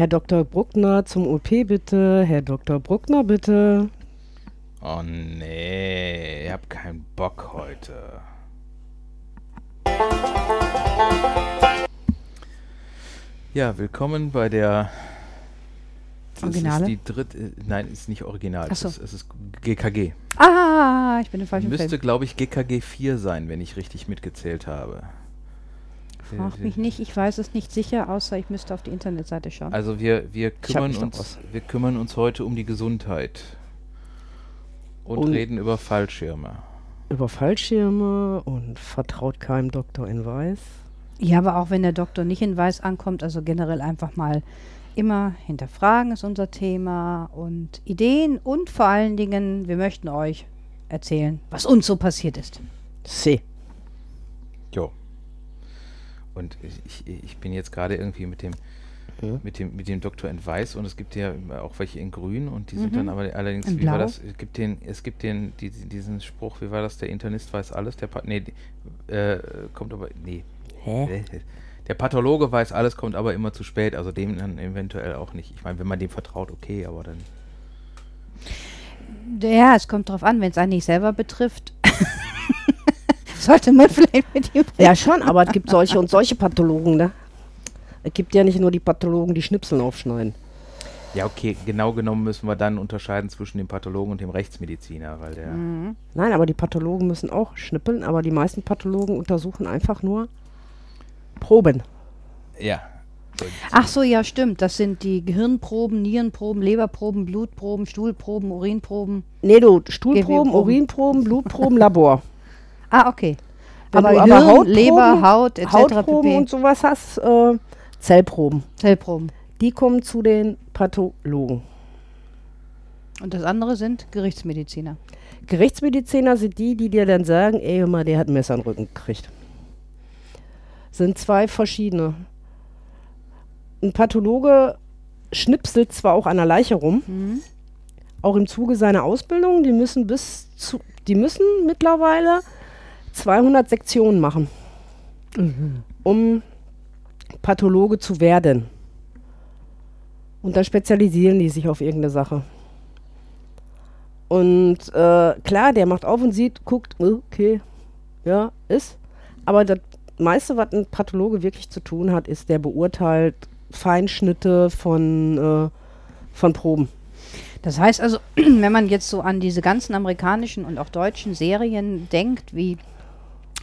Herr Dr. Bruckner zum OP bitte. Herr Dr. Bruckner bitte. Oh nee, ich hab keinen Bock heute. Ja, willkommen bei der. Das Originale? ist die dritte. Nein, ist nicht original. Ach so. Es, ist, es ist GKG. Ah, ich bin im falschen Müsste, glaube ich, GKG 4 sein, wenn ich richtig mitgezählt habe. Frag mich nicht, ich weiß es nicht sicher, außer ich müsste auf die Internetseite schauen. Also wir, wir, kümmern uns, wir kümmern uns heute um die Gesundheit. Und, Und- reden über Fallschirme. Über Fallschirme und vertraut keinem Doktor in Weiß. ja, aber auch wenn der Doktor nicht in Weiß ankommt, also generell einfach mal immer hinterfragen ist unser Thema und Ideen und vor allen Dingen, wir möchten euch erzählen, was uns so passiert ist. C. Jo. Und ich, ich, bin jetzt gerade irgendwie mit dem, Ja. mit dem, mit dem Doktor in Weiß und es gibt ja auch welche in Grün und die sind Mhm. dann aber allerdings, In wie war Blau? das? Es gibt den, es gibt den, die, diesen Spruch, wie war das? Der Internist weiß alles, der pa nee, äh, kommt aber, nee. Hä? Äh, Der Pathologe weiß alles, kommt aber immer zu spät, also dem dann eventuell auch nicht. Ich meine, wenn man dem vertraut, okay, aber dann. Ja, es kommt drauf an, wenn es einen nicht selber betrifft. Sollte man vielleicht mit ihm Ja, schon, aber es gibt solche und solche Pathologen, ne? Es gibt ja nicht nur die Pathologen, die Schnipseln aufschneiden. Ja, okay, genau genommen müssen wir dann unterscheiden zwischen dem Pathologen und dem Rechtsmediziner, weil der. Mhm. Nein, aber die Pathologen müssen auch schnippeln, aber die meisten Pathologen untersuchen einfach nur Proben. Ja. Ach so, ja, stimmt. Das sind die Gehirnproben, Nierenproben, Leberproben, Blutproben, Stuhlproben, Urinproben. Nee, du, Stuhlproben. Urinproben, Blutproben, Labor. Ah, okay. Wenn aber du Hirn, Hautproben- Leber, Haut etc. Hautproben pp. und sowas hast, äh, Zellproben. Zellproben. Die kommen zu den Pathologen. Und das andere sind Gerichtsmediziner. Gerichtsmediziner sind die, die dir dann sagen, ey, hör mal, der hat ein Messer in den Rücken gekriegt. Sind zwei verschiedene. Ein Pathologe schnipselt zwar auch an der Leiche rum, Mhm. auch im Zuge seiner Ausbildung, die müssen bis zu, die müssen mittlerweile 200 Sektionen machen, um Pathologe zu werden. Und dann spezialisieren die sich auf irgendeine Sache. Und äh, klar, der macht auf und sieht, guckt, okay, ja, ist. Aber das meiste, was ein Pathologe wirklich zu tun hat, ist, der beurteilt Feinschnitte von, äh, von Proben. Das heißt also, wenn man jetzt so an diese ganzen amerikanischen und auch deutschen Serien denkt, wie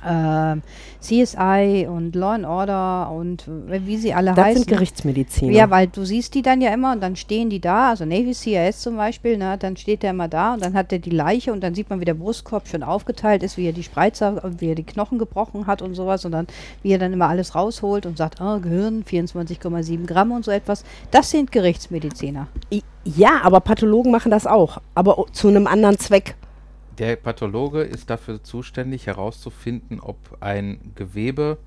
ähm, CSI und Law and Order und äh, wie sie alle Das heißen. sind Gerichtsmediziner. Ja, weil du siehst die dann ja immer und dann stehen die da, also Navy CIS zum Beispiel, ne, dann steht der immer da und dann hat der die Leiche und dann sieht man, wie der Brustkorb schon aufgeteilt ist, wie er die Spreizer, äh, wie er die Knochen gebrochen hat und sowas und dann, wie er dann immer alles rausholt und sagt, oh, Gehirn, 24,7 Gramm und so etwas. Das sind Gerichtsmediziner. Ja, aber Pathologen machen das auch, aber zu einem anderen Zweck. Der Pathologe ist dafür zuständig, herauszufinden, ob ein Gewebe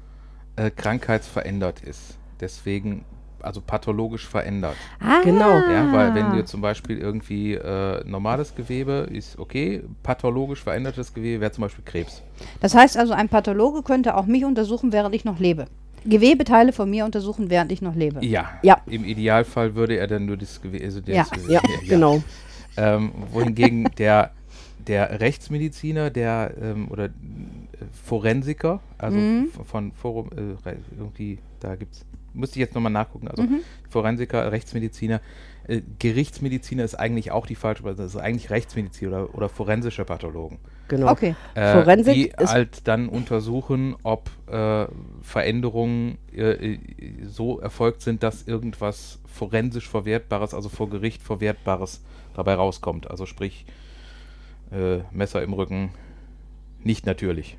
äh, krankheitsverändert ist. Deswegen, also pathologisch verändert. Ah, Genau. Ja, weil wenn du zum Beispiel irgendwie äh, normales Gewebe ist okay, pathologisch verändertes Gewebe wäre zum Beispiel Krebs. Das heißt also, ein Pathologe könnte auch mich untersuchen, während ich noch lebe. Gewebeteile von mir untersuchen, während ich noch lebe. Ja. Ja. Im Idealfall würde er dann nur das Gewebe. Also Ja. das, Ja, genau. Ähm, wohingegen der, der Rechtsmediziner, der ähm, oder äh, Forensiker, also Mhm. von Forum, äh, irgendwie, da gibt's, müsste ich jetzt nochmal nachgucken, also Mhm. Forensiker, Rechtsmediziner, äh, Gerichtsmediziner ist eigentlich auch die falsche, das ist eigentlich Rechtsmedizin oder, oder forensische Pathologen. genau. Okay. Äh, Forensik die ist- halt dann untersuchen, ob äh, Veränderungen so erfolgt sind, dass irgendwas forensisch Verwertbares, also vor Gericht Verwertbares dabei rauskommt. Also sprich, äh, Messer im Rücken, nicht natürlich.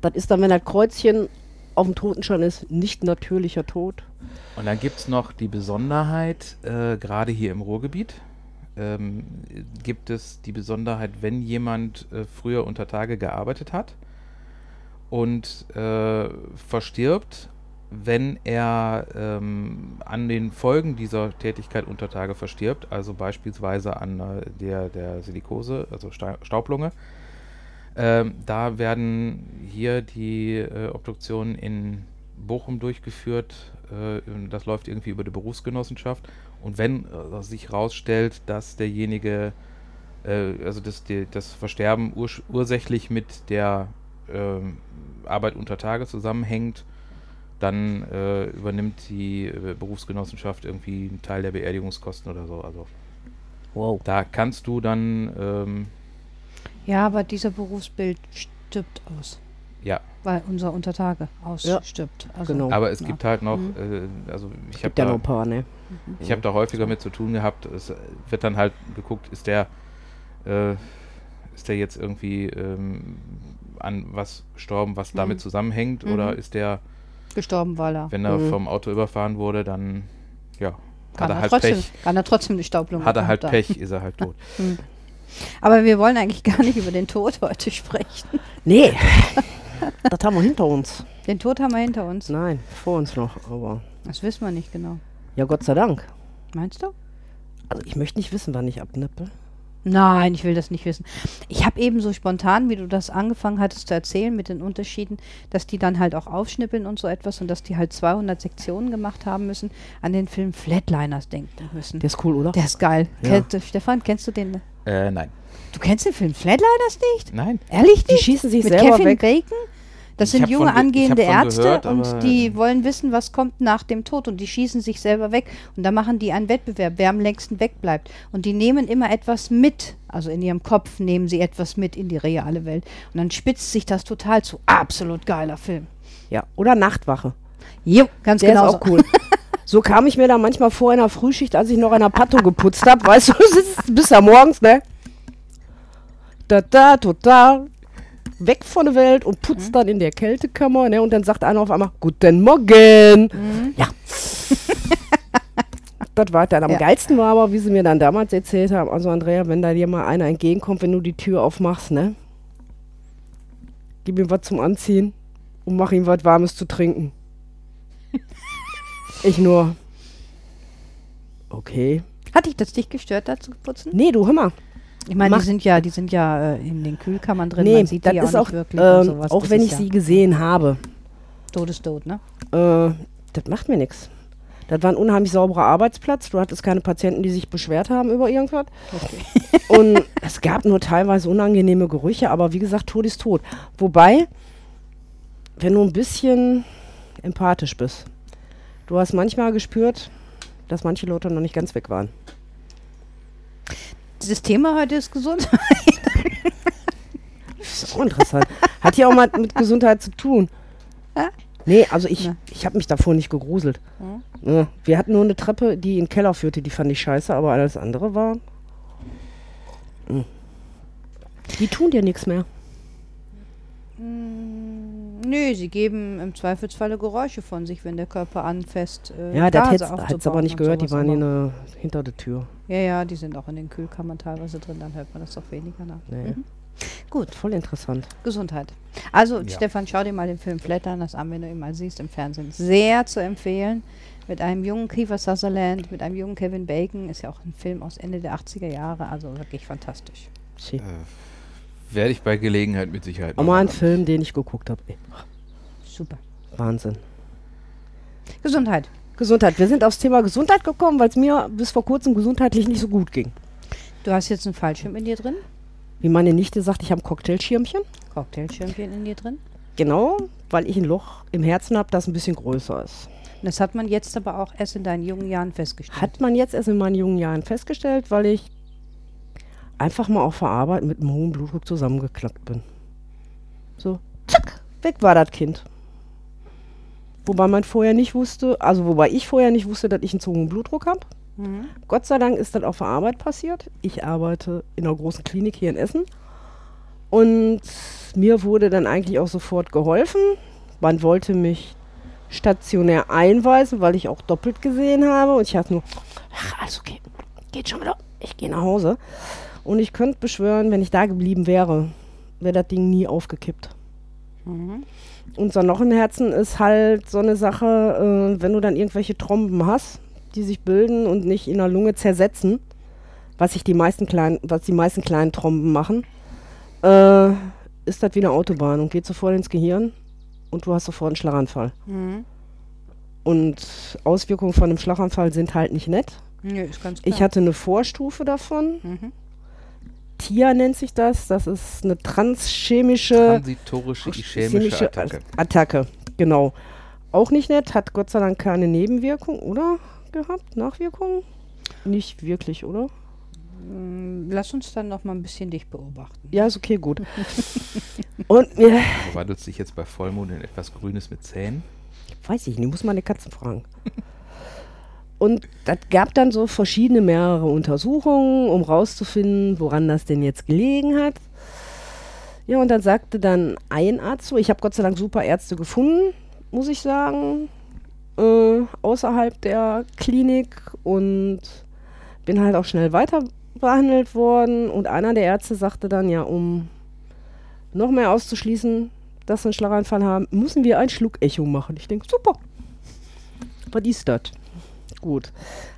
Das ist dann, wenn das Kreuzchen auf dem Totenschein ist, nicht natürlicher Tod. Und dann gibt es noch die Besonderheit, äh, gerade hier im Ruhrgebiet, ähm, gibt es die Besonderheit, wenn jemand äh, früher unter Tage gearbeitet hat und äh, verstirbt, wenn er ähm, an den Folgen dieser Tätigkeit unter Tage verstirbt, also beispielsweise an äh, der, der Silikose, also Sta Staublunge, ähm, da werden hier die äh, Obduktionen in Bochum durchgeführt. Äh, das läuft irgendwie über die Berufsgenossenschaft. Und wenn äh, sich herausstellt, dass derjenige, äh, also das, die, das Versterben urs ursächlich mit der ähm, Arbeit unter Tage zusammenhängt, dann äh, übernimmt die äh, Berufsgenossenschaft irgendwie einen Teil der Beerdigungskosten oder so. Also Wow. da kannst du dann, ähm, Ja, aber dieser Berufsbild stirbt aus. ja, Weil unser Untertage ausstirbt. Also, genau. aber es ja. gibt halt noch, Mhm. äh, also ich habe ja noch da, ein paar, ne? ich hab da häufiger mit zu tun gehabt. Es wird dann halt geguckt, ist der, äh, ist der jetzt irgendwie ähm, an was gestorben, was damit Mhm. zusammenhängt, Mhm. oder ist der, Gestorben, weil er. wenn er Mhm. vom Auto überfahren wurde, dann, ja, Kann hat er er, halt trotzdem, Pech. kann er trotzdem die Staublung Hat er halt da. Pech, ist er halt tot. Aber wir wollen eigentlich gar nicht über den Tod heute sprechen. Nee. das haben wir hinter uns. Den Tod haben wir hinter uns. Nein, vor uns noch. Aber Das wissen wir nicht genau. ja, Gott sei Dank. Meinst du? Also ich möchte nicht wissen, wann ich abnippe. Nein, ich will das nicht wissen. Ich habe eben so spontan, wie du das angefangen hattest zu erzählen mit den Unterschieden, dass die dann halt auch aufschnippeln und so etwas und dass die halt 200 Sektionen gemacht haben müssen, an den Film Flatliners denken müssen. Der ist cool, oder? Der ist geil. Ja. Kennt, äh, Stefan, kennst du den? Äh, nein. Du kennst den Film Flatliners nicht? Nein. Ehrlich Die nicht? schießen sich Mit selber Kevin weg. Bacon? Das Ich sind junge von angehende Ärzte gehört, und die wollen wissen, was kommt nach dem Tod und die schießen sich selber weg und da machen die einen Wettbewerb, wer am längsten wegbleibt und die nehmen immer etwas mit, also in ihrem Kopf nehmen sie etwas mit in die reale Welt und dann spitzt sich das total zu. Absolut geiler Film. Ja, oder Nachtwache. Jo, ganz Der genau. ist auch cool. So kam ich mir da manchmal vor in der Frühschicht, als ich noch in der Patto geputzt habe. Weißt du, bis da morgens, ne? Da, da, total weg von der Welt und putzt dann in der Kältekammer, ne? Und dann sagt einer auf einmal, Guten Morgen. Ja. das war dann am Ja. geilsten war aber, wie sie mir dann damals erzählt haben, also Andrea, wenn da dir mal einer entgegenkommt, wenn du die Tür aufmachst, ne? Gib ihm was zum Anziehen und mach ihm was Warmes zu trinken. ich nur. Okay. Hat dich das nicht gestört, da zu putzen? Nee, du hör mal. Ich meine, die sind ja, die sind ja äh, in den Kühlkammern drin, nee, man sieht das die ist auch wirklich und ähm, sowas. auch Das wenn ist ich ja sie gesehen habe. Todestot, ne? Äh, das macht mir nichts. Das war ein unheimlich sauberer Arbeitsplatz. Du hattest keine Patienten, die sich beschwert haben über irgendwas. Und es gab nur teilweise unangenehme Gerüche, aber wie gesagt, Tod ist tot. Wobei, wenn du ein bisschen empathisch bist, du hast manchmal gespürt, dass manche Leute noch nicht ganz weg waren. Dieses Thema heute ist gesund. Das ist auch interessant. Hat ja auch mal mit Gesundheit zu tun. Nee, also ich, ich habe mich davor nicht gegruselt. Hm? Ja, wir hatten nur eine Treppe, die in den Keller führte, die fand ich scheiße, aber alles andere war. Mm. Die tun dir nichts mehr. Mm, Nö, sie geben im Zweifelsfalle Geräusche von sich, wenn der Körper anfasst. Äh, Ja, das hättest du aufzubauen aber nicht gehört, die waren in der, hinter der Tür. Ja, ja, die sind auch in den Kühlkammern teilweise drin, dann hört man das doch weniger nach. Nee. Mhm. Gut, Voll interessant. Gesundheit. Also, Ja. Stefan, schau dir mal den Film Flattern an, wenn du ihn mal siehst im Fernsehen. Sehr zu empfehlen. Mit einem jungen Kiefer Sutherland, mit einem jungen Kevin Bacon. Ist ja auch ein Film aus Ende der 80er Jahre, also wirklich fantastisch. Äh, werde ich bei Gelegenheit mit Sicherheit Auch noch mal ein machen. Film, den ich geguckt habe. Super. Wahnsinn. Gesundheit. Gesundheit. Wir sind aufs Thema Gesundheit gekommen, weil es mir bis vor kurzem gesundheitlich nicht so gut ging. Du hast jetzt einen Fallschirm in dir drin, Wie meine Nichte sagt, ich habe ein Cocktailschirmchen. Cocktailschirmchen in dir drin. Genau, weil ich ein Loch im Herzen habe, das ein bisschen größer ist. Das hat man jetzt aber auch erst in deinen jungen Jahren festgestellt. Hat man jetzt erst in meinen jungen Jahren festgestellt, weil ich einfach mal auf der Arbeit mit einem hohen Blutdruck zusammengeklappt bin. So, zack, weg war das Kind. Wobei man vorher nicht wusste, also wobei ich vorher nicht wusste, dass ich einen zu hohen Blutdruck habe. Mhm. Gott sei Dank ist das auf der Arbeit passiert. Ich arbeite in einer großen Klinik hier in Essen. Und mir wurde dann eigentlich auch sofort geholfen. Man wollte mich stationär einweisen, weil ich auch doppelt gesehen habe. Und ich hatte nur, ach, alles okay, geht schon wieder. Ich gehe nach Hause. Und ich könnte beschwören, wenn ich da geblieben wäre, wäre das Ding nie aufgekippt. Mhm. Und so noch ein Herzen ist halt so eine Sache, äh, wenn du dann irgendwelche Tromben hast, die sich bilden und nicht in der Lunge zersetzen, was sich die meisten kleinen, was die meisten kleinen Tromben machen, äh, ist das wie eine Autobahn und geht sofort ins Gehirn. und du hast sofort einen Schlaganfall. Mhm. Und Auswirkungen von einem Schlaganfall sind halt nicht nett. Klar. Ich hatte eine Vorstufe davon. Mhm. TIA nennt sich das. Das ist eine transchemische Transitorische ischämische Attacke. Attacke. Genau. Auch nicht nett. Hat Gott sei Dank keine Nebenwirkung, oder? Gehabt? Nachwirkungen? Nicht wirklich, oder? Mm, Lass uns dann noch mal ein bisschen dich beobachten. Ja, ist okay, gut. Und mir, Verwandelst dich jetzt bei Vollmond in etwas Grünes mit Zähnen? weiß ich nicht, muss meine Katzen fragen. Und das gab dann so verschiedene mehrere Untersuchungen, um rauszufinden, woran das denn jetzt gelegen hat. Ja, und dann sagte dann ein Arzt so, ich habe Gott sei Dank super Ärzte gefunden, muss ich sagen, äh, außerhalb der Klinik und bin halt auch schnell weiter behandelt worden. Und einer der Ärzte sagte dann, ja, um noch mehr auszuschließen, dass sie einen Schlaganfall haben, müssen wir ein Schluckecho machen. Ich denke, super. Was ist das? Gut.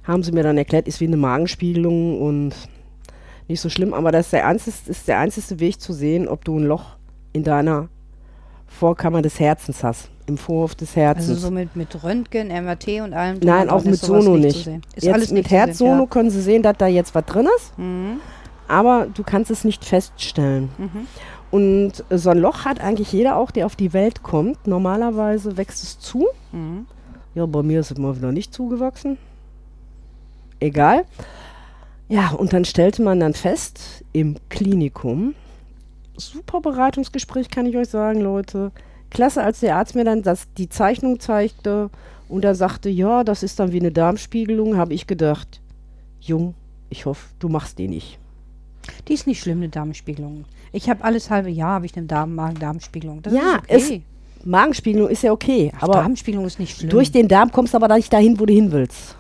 Haben sie mir dann erklärt, ist wie eine Magenspiegelung und nicht so schlimm, aber das ist der, einzigste, ist der einzige Weg zu sehen, ob du ein Loch in deiner Vorkammer des Herzens hast. Im Vorhof des Herzens. Also so mit, mit Röntgen, MRT und allem. Nein, auch mit Sono nicht. nicht. Ist Jetzt alles mit Herzsono können sie sehen, dass da jetzt was drin ist, Ja. Mhm. aber du kannst es nicht feststellen. Mhm. Und so ein Loch hat eigentlich jeder auch, der auf die Welt kommt. Normalerweise wächst es zu. Mhm. Ja, bei mir ist es mal wieder nicht zugewachsen. Egal. Ja, und dann stellte man dann fest im Klinikum, super Beratungsgespräch kann ich euch sagen, Leute. Klasse, als der Arzt mir dann das, die Zeichnung zeigte und er sagte, ja, das ist dann wie eine Darmspiegelung, habe ich gedacht, Jung, ich hoffe, du machst die nicht. Die ist nicht schlimm, eine Darmspiegelung. Ich habe alles halbe Jahr habe ich eine Darm Magen-Darmspiegelung. Ja, ist okay. Magenspiegelung ist ja okay, aber Darmspiegelung ist nicht schlimm. durch den Darm kommst du aber nicht dahin, wo du hin willst.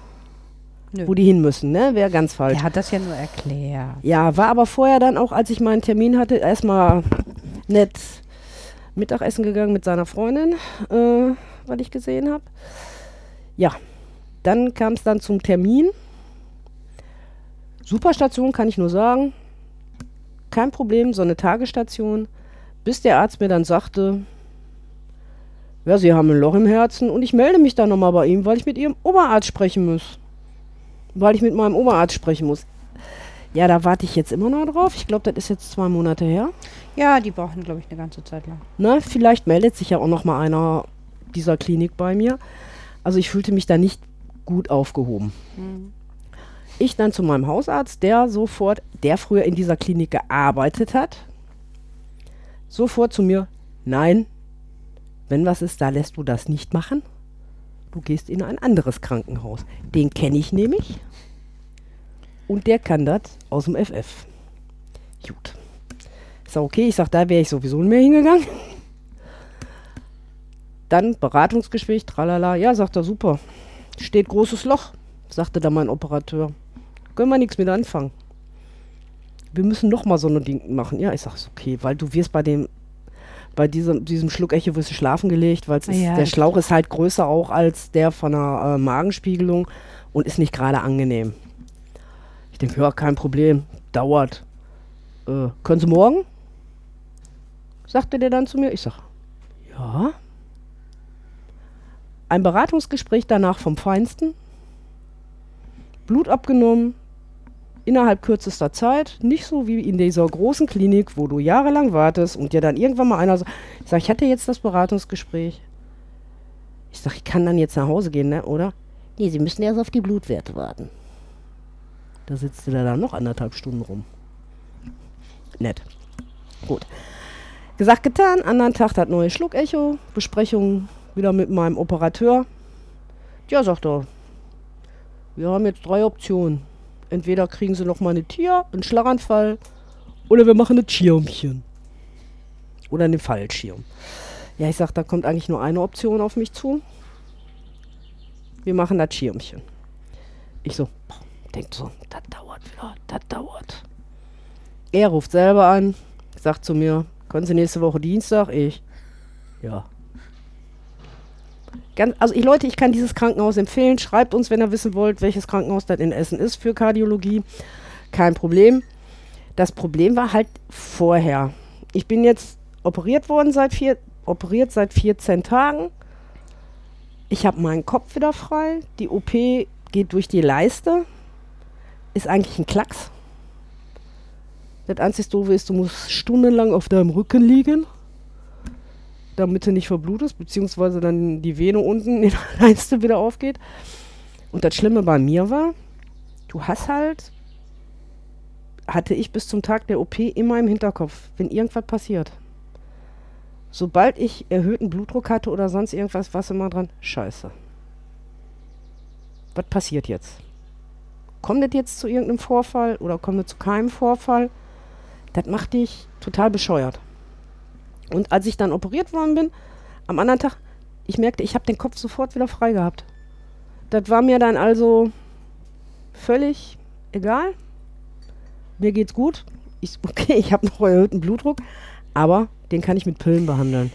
Nö. Wo die hin müssen, ne? Wäre ganz falsch. Er hat das ja nur erklärt. Ja, war aber vorher dann auch, als ich meinen Termin hatte, erstmal nett Mittagessen gegangen mit seiner Freundin, äh, was ich gesehen habe. Ja, dann kam es dann zum Termin. Superstation kann ich nur sagen. Kein Problem, so eine Tagesstation. Bis der Arzt mir dann sagte, ja, Sie haben ein Loch im Herzen und ich melde mich dann nochmal bei ihm, weil ich mit Ihrem Oberarzt sprechen muss. Weil ich mit meinem Oberarzt sprechen muss. Ja, da warte ich jetzt immer noch drauf. Ich glaube, das ist jetzt zwei Monate her. Ja, die brauchen, glaube ich, eine ganze Zeit lang. Ne, vielleicht meldet sich ja auch noch mal einer dieser Klinik bei mir. Also ich fühlte mich da nicht gut aufgehoben. Mhm. Ich dann zu meinem Hausarzt, der sofort, der früher in dieser Klinik gearbeitet hat, sofort zu mir, nein, wenn was ist, da lässt du das nicht machen. Du gehst in ein anderes Krankenhaus. Den kenne ich nämlich. Und der kann das aus dem FF. Gut. Ich sag, okay, ich sag, da wäre ich sowieso nicht mehr hingegangen. Dann Beratungsgespräch, tralala. Ja, sagt er, super. Steht großes Loch, sagte dann mein Operateur. Können wir nichts mit anfangen. Wir müssen noch mal so ein Ding machen. Ja, ich sag, ist okay, weil du wirst bei dem, bei diesem, diesem Schluckecho wirst du schlafen gelegt, weil Ja, der Schlauch ist halt größer auch als der von einer äh, Magenspiegelung und ist nicht gerade angenehm. Ich denke, ja, kein Problem, dauert. Äh, können Sie morgen? Sagte der dann zu mir. Ich sag, ja. Ein Beratungsgespräch danach vom Feinsten. Blut abgenommen. Innerhalb kürzester Zeit. Nicht so wie in dieser großen Klinik, wo du jahrelang wartest und dir dann irgendwann mal einer sagt, ich sag, ich hatte jetzt das Beratungsgespräch. Ich sag, ich kann dann jetzt nach Hause gehen, ne, oder? Nee, Sie müssen erst auf die Blutwerte warten. Da sitzt der dann noch anderthalb Stunden rum. Nett. Gut. Gesagt, getan. Anderen Tag hat neue Schluckecho. Besprechung wieder mit meinem Operateur. Ja, sagt er. Wir haben jetzt drei Optionen. Entweder kriegen sie noch mal eine Tier, einen Schlaganfall oder wir machen ein Schirmchen. Oder einen Fallschirm. Ja, ich sag, da kommt eigentlich nur eine Option auf mich zu. Wir machen das Schirmchen. Ich so, denkt so, das dauert wieder, das dauert. Er ruft selber an, sagt zu mir, können Sie nächste Woche Dienstag? Ich, ja. Ganz, also ich, Leute, ich kann dieses Krankenhaus empfehlen. Schreibt uns, wenn ihr wissen wollt, welches Krankenhaus das in Essen ist für Kardiologie. Kein Problem. Das Problem war halt vorher. Ich bin jetzt operiert worden seit vier operiert seit 14 Tagen. Ich habe meinen Kopf wieder frei. Die OP geht durch die Leiste. Ist eigentlich ein Klacks. Das einzige Doofe ist, du musst stundenlang auf deinem Rücken liegen, damit du nicht verblutest, beziehungsweise dann die Vene unten in der Leiste wieder aufgeht. Und das Schlimme bei mir war, du hast halt, hatte ich bis zum Tag der OP immer im Hinterkopf, wenn irgendwas passiert. Sobald ich erhöhten Blutdruck hatte oder sonst irgendwas, war es immer dran, scheiße. Was passiert jetzt? Kommt das jetzt zu irgendeinem Vorfall oder kommt es zu keinem Vorfall? Das macht dich total bescheuert. Und als ich dann operiert worden bin, am anderen Tag, ich merkte, ich habe den Kopf sofort wieder frei gehabt. Das war mir dann also völlig egal. Mir geht's gut. Ich, okay, ich habe noch erhöhten Blutdruck, aber den kann ich mit Pillen behandeln.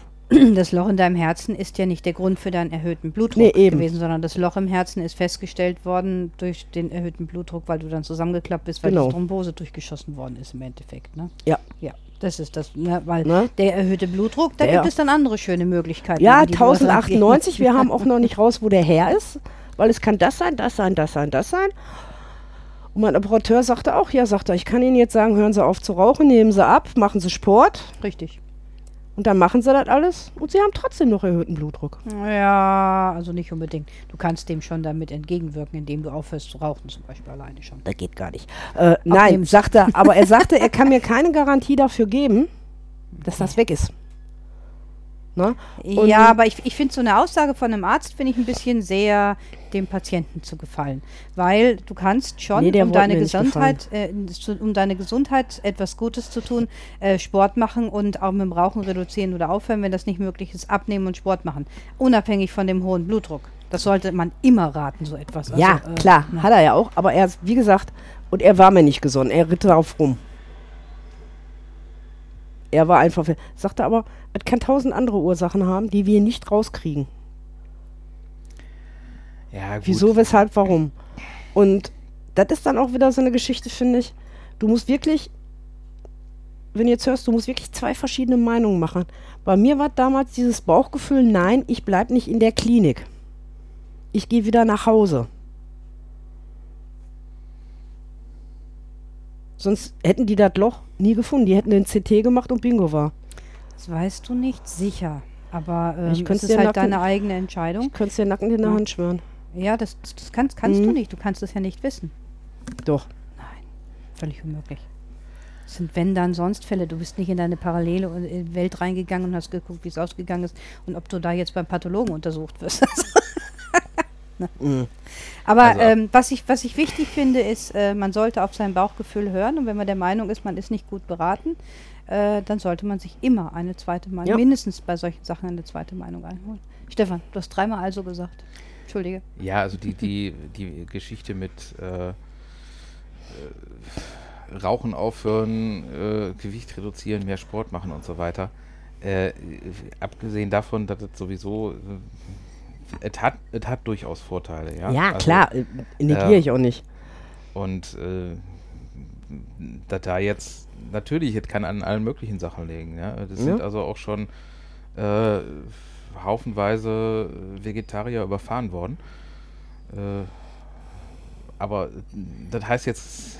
Das Loch in deinem Herzen ist ja nicht der Grund für deinen erhöhten Blutdruck Nee, gewesen, sondern das Loch im Herzen ist festgestellt worden durch den erhöhten Blutdruck, weil du dann zusammengeklappt bist, weil Genau. die Thrombose durchgeschossen worden ist im Endeffekt. Ne? Ja. Ja, das ist das, ne? weil Ne? der erhöhte Blutdruck, da Der- gibt es dann andere schöne Möglichkeiten. Ja, an die du was 1098. Wir haben auch noch nicht raus, wo der Herr ist, weil es kann das sein, das sein, das sein, das sein. Und mein Operateur sagte auch, ja, sagt er, ich kann Ihnen jetzt sagen, hören Sie auf zu rauchen, nehmen Sie ab, machen Sie Sport Richtig. Und dann machen Sie das alles und Sie haben trotzdem noch erhöhten Blutdruck. Ja, also nicht unbedingt. Du kannst dem schon damit entgegenwirken, indem du aufhörst zu rauchen, zum Beispiel alleine schon. Das geht gar nicht. Äh, nein, sagt er, aber er sagte, er kann mir keine Garantie dafür geben, dass das weg ist. Ne? Ja, aber ich, ich finde so eine Aussage von einem Arzt, finde ich ein bisschen sehr dem Patienten zu gefallen. Weil du kannst schon, Nee, um deine Gesundheit, äh, um deine Gesundheit etwas Gutes zu tun, äh, Sport machen und auch mit dem Rauchen reduzieren oder aufhören, wenn das nicht möglich ist, abnehmen und Sport machen. Unabhängig von dem hohen Blutdruck. Das sollte man immer raten, so etwas. Also, ja, äh, klar, ne. hat er ja auch, aber er ist, wie gesagt, und er war mir nicht gesund, er ritt darauf rum. Er war einfach, sagte aber, es kann tausend andere Ursachen haben, die wir nicht rauskriegen. Ja, gut. Wieso, weshalb, warum? Und das ist dann auch wieder so eine Geschichte, finde ich. Du musst wirklich, wenn du jetzt hörst, du musst wirklich zwei verschiedene Meinungen machen. Bei mir war damals dieses Bauchgefühl, nein, ich bleibe nicht in der Klinik. Ich gehe wieder nach Hause. Sonst hätten die das Loch nie gefunden. Die hätten den CT gemacht und Bingo war. Das weißt du nicht sicher. Aber ähm, Ich es könnte ist halt nacken- deine eigene Entscheidung. Ich könnte es dir nackend in der. Hand schwören. Ja, das, das kannst, kannst du Mhm. nicht. Du kannst es ja nicht wissen. Doch. Nein, völlig unmöglich. Das sind wenn dann sonst Fälle. Du bist nicht in deine parallele äh, Welt reingegangen und hast geguckt, wie es ausgegangen ist und ob du da jetzt beim Pathologen untersucht wirst. Ne? Mhm. Aber Also- ähm, was, ich, was ich wichtig finde, ist, äh, man sollte auf sein Bauchgefühl hören und wenn man der Meinung ist, man ist nicht gut beraten, äh, dann sollte man sich immer eine zweite Meinung, Ja. mindestens bei solchen Sachen eine zweite Meinung einholen. Stefan, du hast dreimal also gesagt. Entschuldige. Ja, also die, die, die Geschichte mit äh, äh, Rauchen aufhören, äh, Gewicht reduzieren, mehr Sport machen und so weiter. Äh, abgesehen davon, dass es sowieso, äh, es hat, es hat durchaus Vorteile. Ja, Ja, Also, klar. äh, Negiere ja. ich auch nicht. Und äh, dass da jetzt, natürlich, es kann an allen möglichen Sachen liegen. Ja? Das sind Ja. also auch schon äh, haufenweise Vegetarier überfahren worden. Äh, aber das heißt jetzt,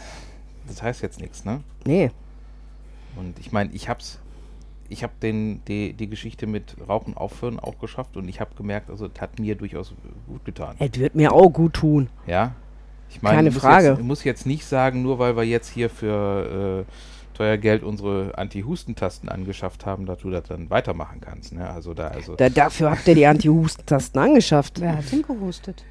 das heißt jetzt nichts, ne? Nee. Und ich meine, ich hab's, ich habe den die, die Geschichte mit Rauchen aufhören auch geschafft und ich habe gemerkt, also es hat mir durchaus gut getan. Es wird mir auch gut tun. Ja. Ich meine, Keine ich muss Frage. Jetzt, ich muss jetzt nicht sagen, nur weil wir jetzt hier für äh, teuer Geld unsere Anti-Husten-Tasten angeschafft haben, dass du das dann weitermachen kannst. Ne? Also da, also Da, dafür habt ihr die Anti-Husten-Tasten angeschafft. Wer hat hingehustet?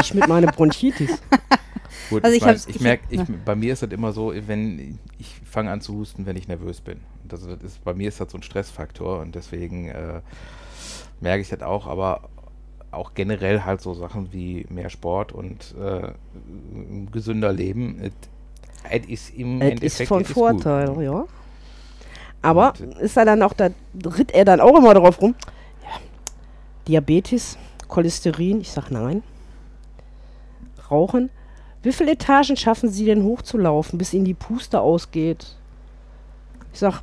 Ich mit meiner Bronchitis. gut, Also ich, ich ich ich- merke, ich, bei mir ist das immer so, wenn ich fange an zu husten, wenn ich nervös bin. Das, das ist, bei mir ist das so ein Stressfaktor und deswegen äh, merke ich das auch, aber auch generell halt so Sachen wie mehr Sport und äh, gesünder Leben. Es ist im Es Endeffekt ist von es gut. Vorteil, ja. Aber Und, ist er dann auch, da ritt er dann auch immer drauf rum. Ja. Diabetes, Cholesterin, ich sag nein. Rauchen. Wie viele Etagen schaffen Sie denn hochzulaufen, bis Ihnen die Puste ausgeht? Ich sag,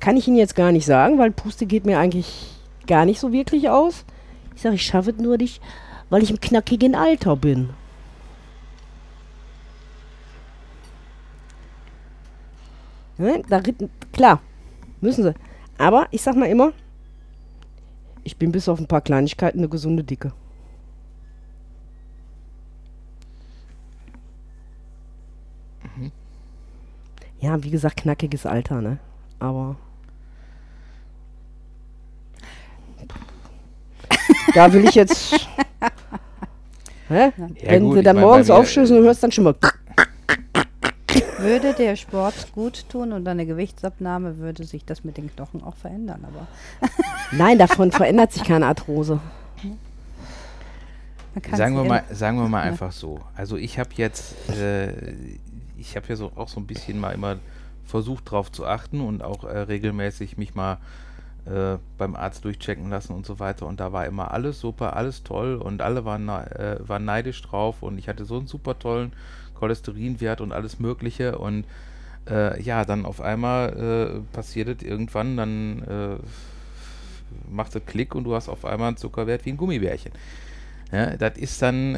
kann ich Ihnen jetzt gar nicht sagen, weil Puste geht mir eigentlich gar nicht so wirklich aus. Ich sage, ich schaffe es nur nicht, weil ich im knackigen Alter bin. Ne? Da, klar, müssen sie. Aber ich sag mal immer, ich bin bis auf ein paar Kleinigkeiten eine gesunde Dicke. Ja, wie gesagt, knackiges Alter, ne? Aber. da will ich jetzt. Hä? Wenn gut, du ich dann mein, morgens aufstößt und du hörst dann schon mal. Würde der Sport gut tun und eine Gewichtsabnahme, würde sich das mit den Knochen auch verändern. Aber Nein, davon verändert sich keine Arthrose. Sagen wir, mal, sagen wir mal Ja. einfach so. Also ich habe jetzt, äh, ich habe ja so auch so ein bisschen mal immer versucht drauf zu achten und auch äh, regelmäßig mich mal äh, beim Arzt durchchecken lassen und so weiter. Und da war immer alles super, alles toll und alle waren, na- äh, waren neidisch drauf und ich hatte so einen super tollen Cholesterinwert und alles Mögliche und äh, ja, dann auf einmal äh, passiert es irgendwann, dann macht es Klick und du hast auf einmal einen Zuckerwert wie ein Gummibärchen. Ja, das ist dann,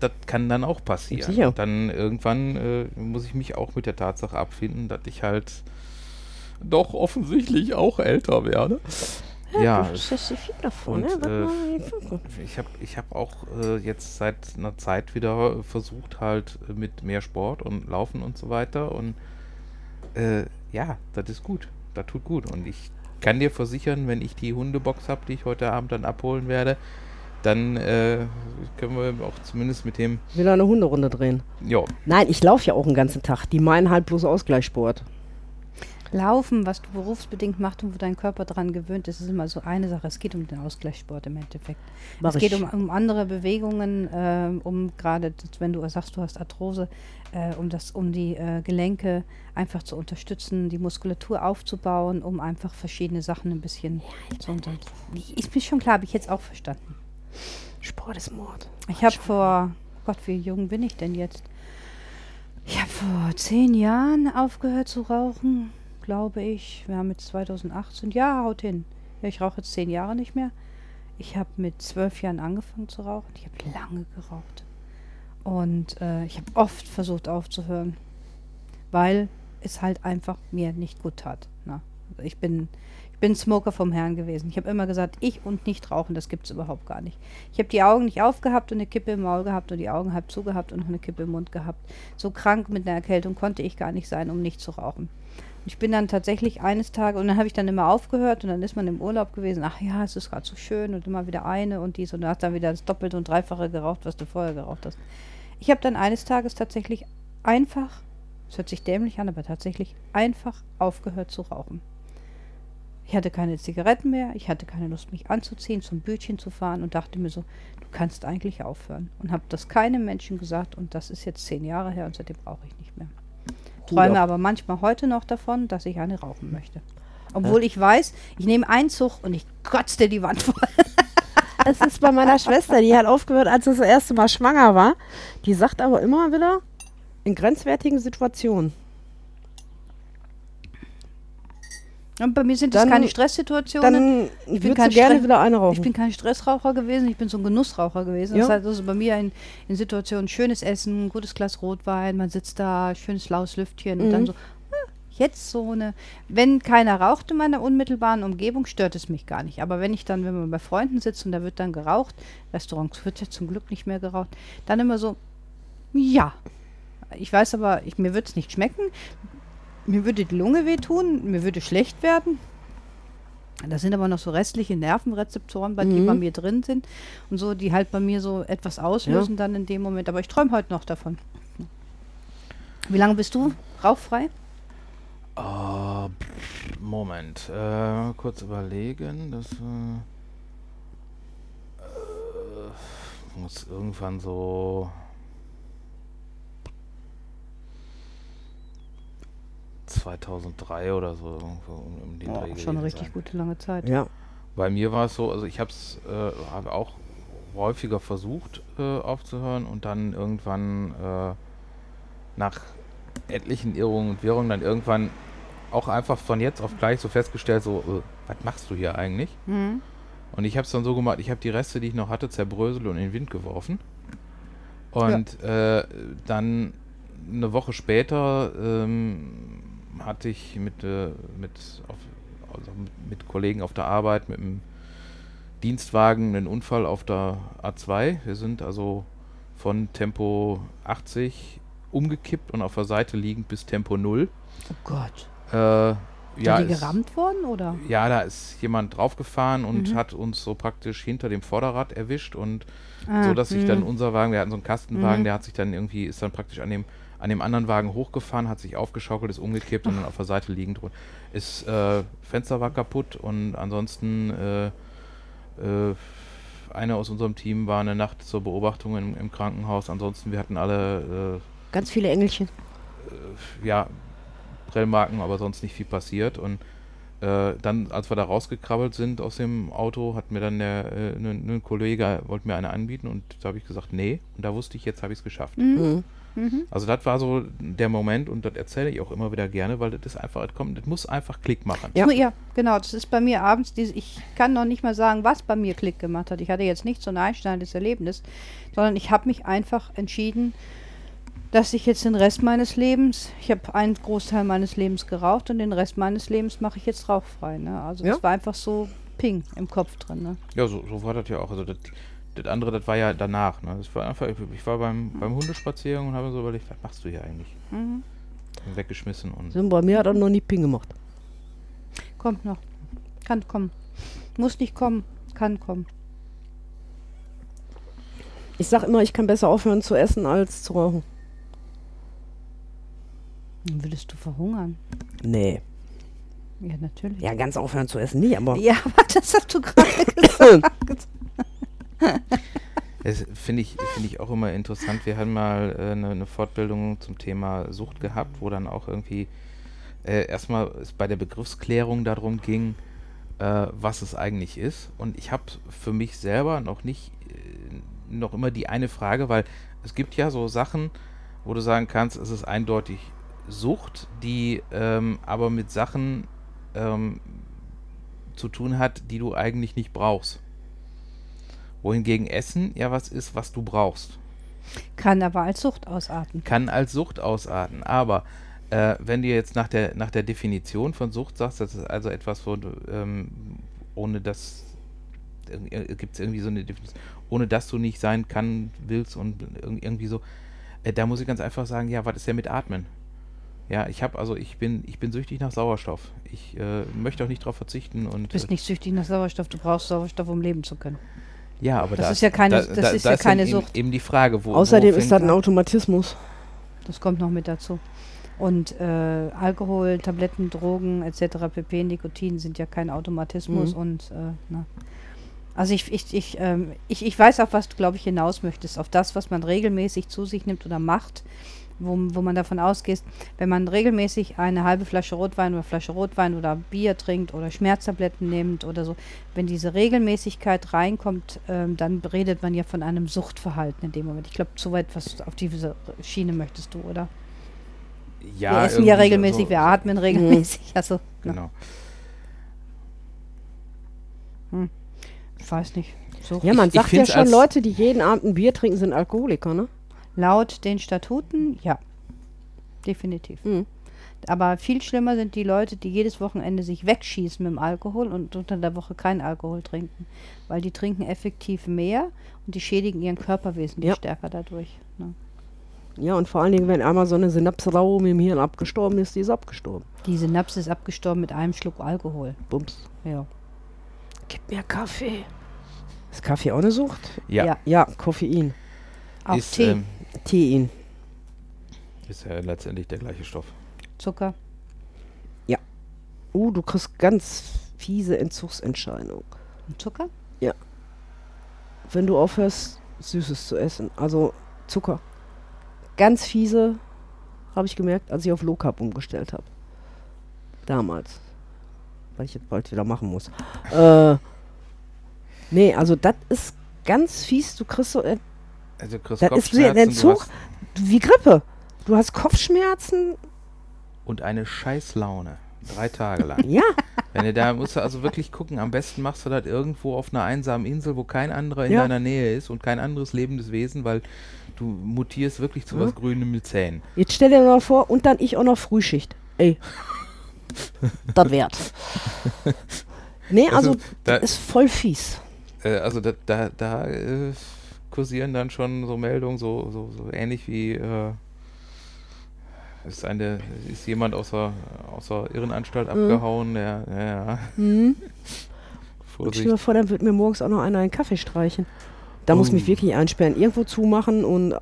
das kann dann auch passieren. Sicher. Und dann irgendwann äh, muss ich mich auch mit der Tatsache abfinden, dass ich halt doch offensichtlich auch älter werde. Ja, das ist viel davon, und, ne? äh, ich habe ich hab auch äh, jetzt seit einer Zeit wieder versucht, halt mit mehr Sport und Laufen und so weiter. Und äh, ja, das ist gut. Das tut gut. Und ich kann dir versichern, wenn ich die Hundebox habe, die ich heute Abend dann abholen werde, dann äh, können wir auch zumindest mit dem. Wieder eine Hunderunde drehen. Ja, Nein, ich laufe ja auch den ganzen Tag. Die meinen halt bloß Ausgleichssport. Laufen, was du berufsbedingt machst und wo dein Körper dran gewöhnt ist, ist immer so eine Sache. Es geht um den Ausgleichssport im Endeffekt. Mach es geht um, um andere Bewegungen, ähm, um gerade, wenn du sagst, du hast Arthrose, äh, um das, um die äh, Gelenke einfach zu unterstützen, die Muskulatur aufzubauen, um einfach verschiedene Sachen ein bisschen zu unter. Ist mir schon klar, habe ich jetzt auch verstanden. Sport ist Mord. Ich habe vor, Gott, wie jung bin ich denn jetzt? Ich habe vor zehn Jahren aufgehört zu rauchen, glaube ich. Wir haben jetzt 2018. Ja, haut hin. Ja, ich rauche jetzt zehn Jahre nicht mehr. Ich habe mit zwölf Jahren angefangen zu rauchen. Ich habe lange geraucht. Und äh, ich habe oft versucht aufzuhören, weil es halt einfach mir nicht gut tat. Ne? Ich bin bin Smoker vom Herrn gewesen. Ich habe immer gesagt, ich und nicht rauchen, das gibt es überhaupt gar nicht. Ich habe die Augen nicht aufgehabt und eine Kippe im Maul gehabt und die Augen halb zugehabt und noch eine Kippe im Mund gehabt. So krank mit einer Erkältung konnte ich gar nicht sein, um nicht zu rauchen. Und ich bin dann tatsächlich eines Tages, und dann habe ich dann immer aufgehört und dann ist man im Urlaub gewesen, ach ja, es ist gerade so schön und immer wieder eine und dies und dann hast dann wieder das Doppelte und Dreifache geraucht, was du vorher geraucht hast. Ich habe dann eines Tages tatsächlich einfach, es hört sich dämlich an, aber tatsächlich einfach aufgehört zu rauchen. Ich hatte keine Zigaretten mehr, ich hatte keine Lust, mich anzuziehen, zum Bütchen zu fahren und dachte mir so, du kannst eigentlich aufhören. Und habe das keinem Menschen gesagt und das ist jetzt zehn Jahre her und seitdem rauche ich nicht mehr. Träume ab. aber manchmal heute noch davon, dass ich eine rauchen möchte. Obwohl ich weiß, ich nehme einen Zug und ich kotze dir die Wand voll. Es ist bei meiner Schwester, die hat aufgehört, als sie das erste Mal schwanger war. Die sagt aber immer wieder, in grenzwertigen Situationen. Und bei mir sind das Dann- keine Stresssituationen. Dann bin würdest kein gerne Stress- wieder eine rauchen. Ich bin kein Stressraucher gewesen, ich bin so ein Genussraucher gewesen. Ja. Das heißt also bei mir in, in Situationen schönes Essen, ein gutes Glas Rotwein, man sitzt da, schönes laues Lüftchen und dann Mhm. so, ah, jetzt so eine. Wenn keiner raucht in meiner unmittelbaren Umgebung, stört es mich gar nicht. Aber wenn ich dann, wenn man bei Freunden sitzt und da wird dann geraucht, Restaurants wird ja zum Glück nicht mehr geraucht, dann immer so, ja. Ich weiß aber, ich, mir wird es nicht schmecken. Mir würde die Lunge wehtun, mir würde schlecht werden. Da sind aber noch so restliche Nervenrezeptoren, bei die Mhm. bei mir drin sind und so, die halt bei mir so etwas auslösen dann in dem Moment. Aber ich träume heute noch davon. Wie lange bist du rauchfrei? Pff, Moment, äh, kurz überlegen. Das äh, äh, muss irgendwann so 2003 oder so irgendwo um, um den Oh, Dreh schon eine richtig sein. gute lange Zeit. ja. Bei mir war es so, also ich habe es äh, hab auch häufiger versucht äh, aufzuhören und dann irgendwann äh, nach etlichen Irrungen und Wirrungen dann irgendwann auch einfach von jetzt auf gleich so festgestellt, so, äh, was machst du hier eigentlich? Mhm. Und ich habe es dann so gemacht, ich habe die Reste, die ich noch hatte, zerbröselt und in den Wind geworfen. Und äh, dann eine Woche später ähm, hatte ich mit, äh, mit, auf, also mit, Kollegen auf der Arbeit mit dem Dienstwagen einen Unfall auf der A2. Wir sind also von Tempo 80 umgekippt und auf der Seite liegend bis Tempo 0. Oh Gott. Äh, ja, Sind die gerammt worden oder? ja, da ist jemand draufgefahren und Mhm. hat uns so praktisch hinter dem Vorderrad erwischt und Ah, so, dass sich dann mhm. unser Wagen, wir hatten so einen Kastenwagen, Mhm. der hat sich dann irgendwie, ist dann praktisch an dem, an dem anderen Wagen hochgefahren, hat sich aufgeschaukelt, ist umgekippt und dann auf der Seite liegend. Ist, äh, Fenster war kaputt und ansonsten, äh, äh, einer aus unserem Team war eine Nacht zur Beobachtung im, im Krankenhaus. Ansonsten, wir hatten alle, Ganz viele Engelchen. äh, ja, Prellmarken, aber sonst nicht viel passiert. Und äh, dann, als wir da rausgekrabbelt sind aus dem Auto, hat mir dann der, äh, ein ein Kollege, wollte mir eine anbieten und da habe ich gesagt, nee. Und da wusste ich, jetzt habe ich es geschafft. Mhm. Mhm. Also das war so der Moment und das erzähle ich auch immer wieder gerne, weil das ist einfach, das kommt, das muss einfach Klick machen. Ja. Ja. ja, genau. Das ist bei mir abends. Diese, ich kann noch nicht mal sagen, was bei mir Klick gemacht hat. Ich hatte jetzt nicht so ein einschneidendes Erlebnis, sondern ich habe mich einfach entschieden, dass ich jetzt den Rest meines Lebens, ich habe einen Großteil meines Lebens geraucht und den Rest meines Lebens mache ich jetzt rauchfrei. Ne? Also Ja. das war einfach so ping im Kopf drin. Ne? Ja, so, so war das ja auch. Also das, das andere, das war ja danach. Ne? Das war einfach, ich, war beim, beim Hundespaziergang und habe so überlegt, was machst du hier eigentlich? Mhm. Weggeschmissen und So, Bei mir hat er noch nie Ping gemacht. Kommt noch. Kann kommen. Muss nicht kommen. Kann kommen. Ich sag immer, ich kann besser aufhören zu essen als zu rauchen. Dann würdest du verhungern. Nee. Ja, natürlich. Ja, ganz aufhören zu essen nie, aber. Ja, aber das hast du gerade gesagt. Das finde ich, finde ich auch immer interessant. Wir haben mal äh, eine, eine Fortbildung zum Thema Sucht gehabt, wo dann auch irgendwie äh, erstmal es bei der Begriffsklärung darum ging, äh, was es eigentlich ist. Und ich habe für mich selber noch nicht, äh, noch immer die eine Frage, weil es gibt ja so Sachen, wo du sagen kannst, es ist eindeutig Sucht, die ähm, aber mit Sachen ähm, zu tun hat, die du eigentlich nicht brauchst. Wohingegen Essen ja was ist, was du brauchst. Kann aber als Sucht ausarten. Kann als Sucht ausarten. Aber äh, wenn du jetzt nach der, nach der Definition von Sucht sagst, das ist also etwas, wo du, ähm, ohne das gibt es irgendwie so eine Definition, ohne dass du nicht sein kann, willst und irg- irgendwie so, äh, da muss ich ganz einfach sagen, ja, was ist denn mit Atmen? Ja, ich habe also ich bin ich bin süchtig nach Sauerstoff. Ich äh, möchte auch nicht darauf verzichten und Du bist nicht süchtig nach Sauerstoff, du brauchst Sauerstoff, um leben zu können. Ja, aber Das da ist ja keine- da, das da, ist da ja keine Sucht. Eben, die Frage, wo Außerdem wo ist das ein Automatismus. Das kommt noch mit dazu. Und äh, Alkohol, Tabletten, Drogen etc. pp. Nikotin sind ja kein Automatismus Mhm. und äh, na. Also ich, ich, ich, ähm, ich, ich weiß auf was du, glaube ich, hinaus möchtest. Auf das, was man regelmäßig zu sich nimmt oder macht, wo, wo man davon ausgeht, wenn man regelmäßig eine halbe Flasche Rotwein oder Flasche Rotwein oder Bier trinkt oder Schmerztabletten nimmt oder so, wenn diese Regelmäßigkeit reinkommt, ähm, dann redet man ja von einem Suchtverhalten in dem Moment. Ich glaube, so weit was auf diese Schiene möchtest du, oder? ja, wir essen ja irgendwie regelmäßig, so- wir atmen regelmäßig. Also, na, Genau. ich weiß nicht. Sucht. Ja, man ich sagt ja schon, Leute, die jeden Abend ein Bier trinken, sind Alkoholiker, ne? Laut den Statuten, ja. Definitiv. Mhm. Aber viel schlimmer sind die Leute, die jedes Wochenende sich wegschießen mit dem Alkohol und unter der Woche keinen Alkohol trinken. Weil die trinken effektiv mehr und die schädigen ihren Körper wesentlich Ja. stärker dadurch. Ne? Ja, und vor allen Dingen, wenn einmal so eine Synapsraum im Hirn abgestorben ist, die ist abgestorben. Die Synapse ist abgestorben mit einem Schluck Alkohol. Bums. Ja. Gib mir Kaffee. Ist Kaffee auch eine Sucht? Ja, Ja. Ja, Koffein. Auch ist, Tee, ähm, Tein. ist ja letztendlich der gleiche Stoff. Zucker. Uh, du kriegst ganz fiese Entzugsentscheidungen. Und Zucker? Wenn du aufhörst, Süßes zu essen. Also Zucker. Ganz fiese, habe ich gemerkt, als ich auf Low Carb umgestellt habe. Damals. Weil ich jetzt bald wieder machen muss. Äh, nee, also das ist ganz fies. Du kriegst so, äh, Also kriegst das ist wie ein Entzug, wie Grippe. Du hast Kopfschmerzen. und eine Scheißlaune. Drei Tage lang. Ja, Wenn du da musst du also wirklich gucken, am besten machst du das irgendwo auf einer einsamen Insel, wo kein anderer in Ja. deiner Nähe ist und kein anderes lebendes Wesen, weil du mutierst wirklich zu Ja. was Grünem mit Zähnen. jetzt stell dir mal vor, und dann ich auch noch Frühschicht. Ey. das wert. Nee, also, da, das ist voll fies. äh, also da, da, da äh, kursieren dann schon so Meldungen, so, so, so ähnlich wie äh, ist eine, ist jemand aus der, aus der Irrenanstalt Mhm. abgehauen, ja, ja, Hm. Und stell Vorsicht. dir mal vor, dann wird mir morgens auch noch einer einen Kaffee streichen. Da muss Oh. mich wirklich einsperren, irgendwo zumachen und.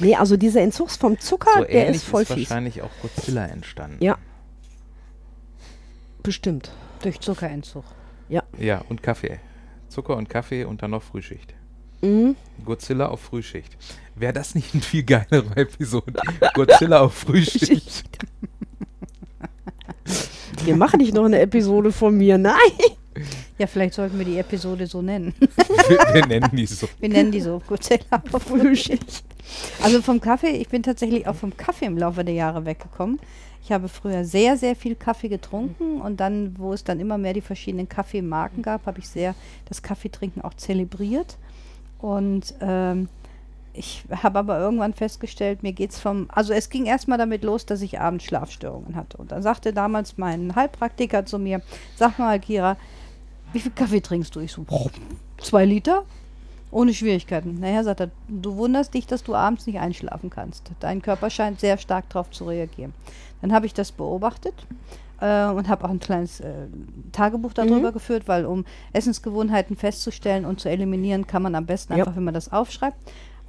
Nee, also dieser Entzugs vom Zucker, So der ist voll ist fies. wahrscheinlich auch Godzilla entstanden. Ja. Bestimmt. Durch Zuckerentzug. Ja, und Kaffee. Zucker und Kaffee und dann noch Frühschicht. Mhm. Godzilla auf Frühschicht. Wäre das nicht ein viel geilere Episode? Godzilla auf Frühschicht. Wir machen nicht noch eine Episode von mir. Nein. Ja, vielleicht sollten wir die Episode so nennen. wir, wir nennen die so. Wir nennen die so Godzilla auf Frühschicht. Also vom Kaffee, ich bin tatsächlich auch vom Kaffee im Laufe der Jahre weggekommen. Ich habe früher sehr, sehr viel Kaffee getrunken und dann, wo es dann immer mehr die verschiedenen Kaffeemarken gab, habe ich sehr das Kaffeetrinken auch zelebriert. Und ähm, ich habe aber irgendwann festgestellt, mir geht es vom, also es ging erstmal damit los, dass ich abends Schlafstörungen hatte. Und dann sagte damals mein Heilpraktiker zu mir, sag mal, Kira, wie viel Kaffee trinkst du? Ich so, "Boah, zwei Liter? Ohne Schwierigkeiten. Naja, sagt er, du wunderst dich, dass du abends nicht einschlafen kannst. Dein Körper scheint sehr stark darauf zu reagieren. Dann habe ich das beobachtet äh, und habe auch ein kleines äh, Tagebuch darüber geführt, weil um Essensgewohnheiten festzustellen und zu eliminieren, kann man am besten Ja. einfach, wenn man das aufschreibt.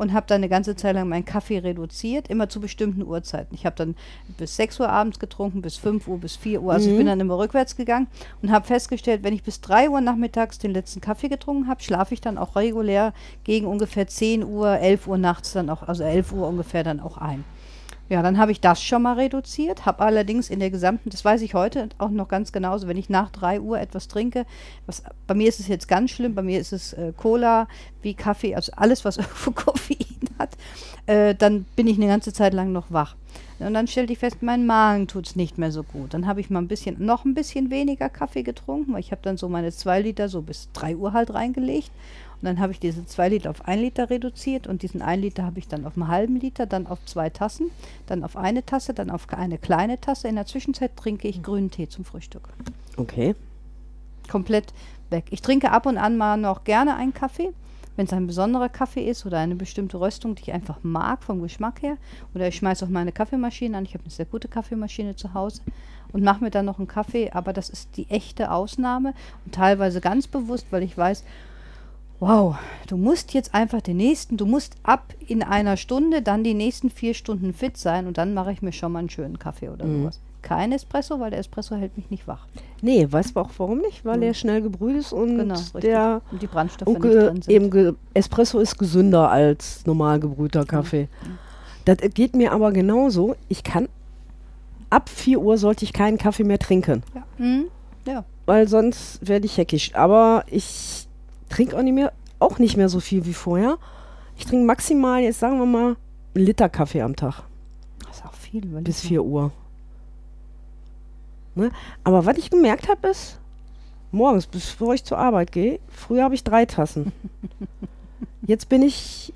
Und habe dann eine ganze Zeit lang meinen Kaffee reduziert, immer zu bestimmten Uhrzeiten. Ich habe dann bis 6 Uhr abends getrunken, bis 5 Uhr, bis 4 Uhr. Also ich bin dann immer rückwärts gegangen und habe festgestellt, wenn ich bis 3 Uhr nachmittags den letzten Kaffee getrunken habe, schlafe ich dann auch regulär gegen ungefähr 10 Uhr, 11 Uhr nachts dann auch, also 11 Uhr ungefähr dann auch ein. Ja, dann habe ich das schon mal reduziert, habe allerdings in der gesamten, das weiß ich heute auch noch ganz genauso, wenn ich nach 3 Uhr etwas trinke, was, bei mir ist es jetzt ganz schlimm, bei mir ist es äh, Cola, wie Kaffee, also alles, was irgendwo Koffein hat, äh, dann bin ich eine ganze Zeit lang noch wach. Und dann stellte ich fest, mein Magen tut es nicht mehr so gut. Dann habe ich mal ein bisschen, noch ein bisschen weniger Kaffee getrunken, weil ich habe dann so meine 2 Liter so bis 3 Uhr halt reingelegt. Und dann habe ich diese 2 Liter auf 1 Liter reduziert und diesen 1 Liter habe ich dann auf einen halben Liter, dann auf zwei Tassen, dann auf eine Tasse, dann auf eine kleine Tasse. In der Zwischenzeit trinke ich grünen Tee zum Frühstück. Okay. Komplett weg. Ich trinke ab und an mal noch gerne einen Kaffee, wenn es ein besonderer Kaffee ist oder eine bestimmte Röstung, die ich einfach mag vom Geschmack her. Oder ich schmeiße auch meine Kaffeemaschine an. Ich habe eine sehr gute Kaffeemaschine zu Hause und mache mir dann noch einen Kaffee. Aber das ist die echte Ausnahme und teilweise ganz bewusst, weil ich weiß, wow, du musst jetzt einfach den nächsten, du musst ab in einer Stunde dann die nächsten vier Stunden fit sein und dann mache ich mir schon mal einen schönen Kaffee oder sowas. Kein Espresso, weil der Espresso hält mich nicht wach. Nee, weißt du auch warum nicht? Weil Mhm. der schnell gebrüht ist und Genau, der und die Brandstoffe und nicht drin sind. eben Espresso ist gesünder als normal gebrühter Kaffee. Das geht mir aber genauso. Ich kann ab 4 Uhr sollte ich keinen Kaffee mehr trinken, Ja. Mhm. ja. weil sonst werde ich heckisch. Aber ich trinke auch nicht mehr, auch nicht mehr so viel wie vorher. Ich trinke maximal, jetzt sagen wir mal, einen Liter Kaffee am Tag Das ist auch viel. bis mal. 4 Uhr. Ne? Aber was ich gemerkt habe, ist, morgens, bevor ich zur Arbeit gehe, früher habe ich drei Tassen. Jetzt bin ich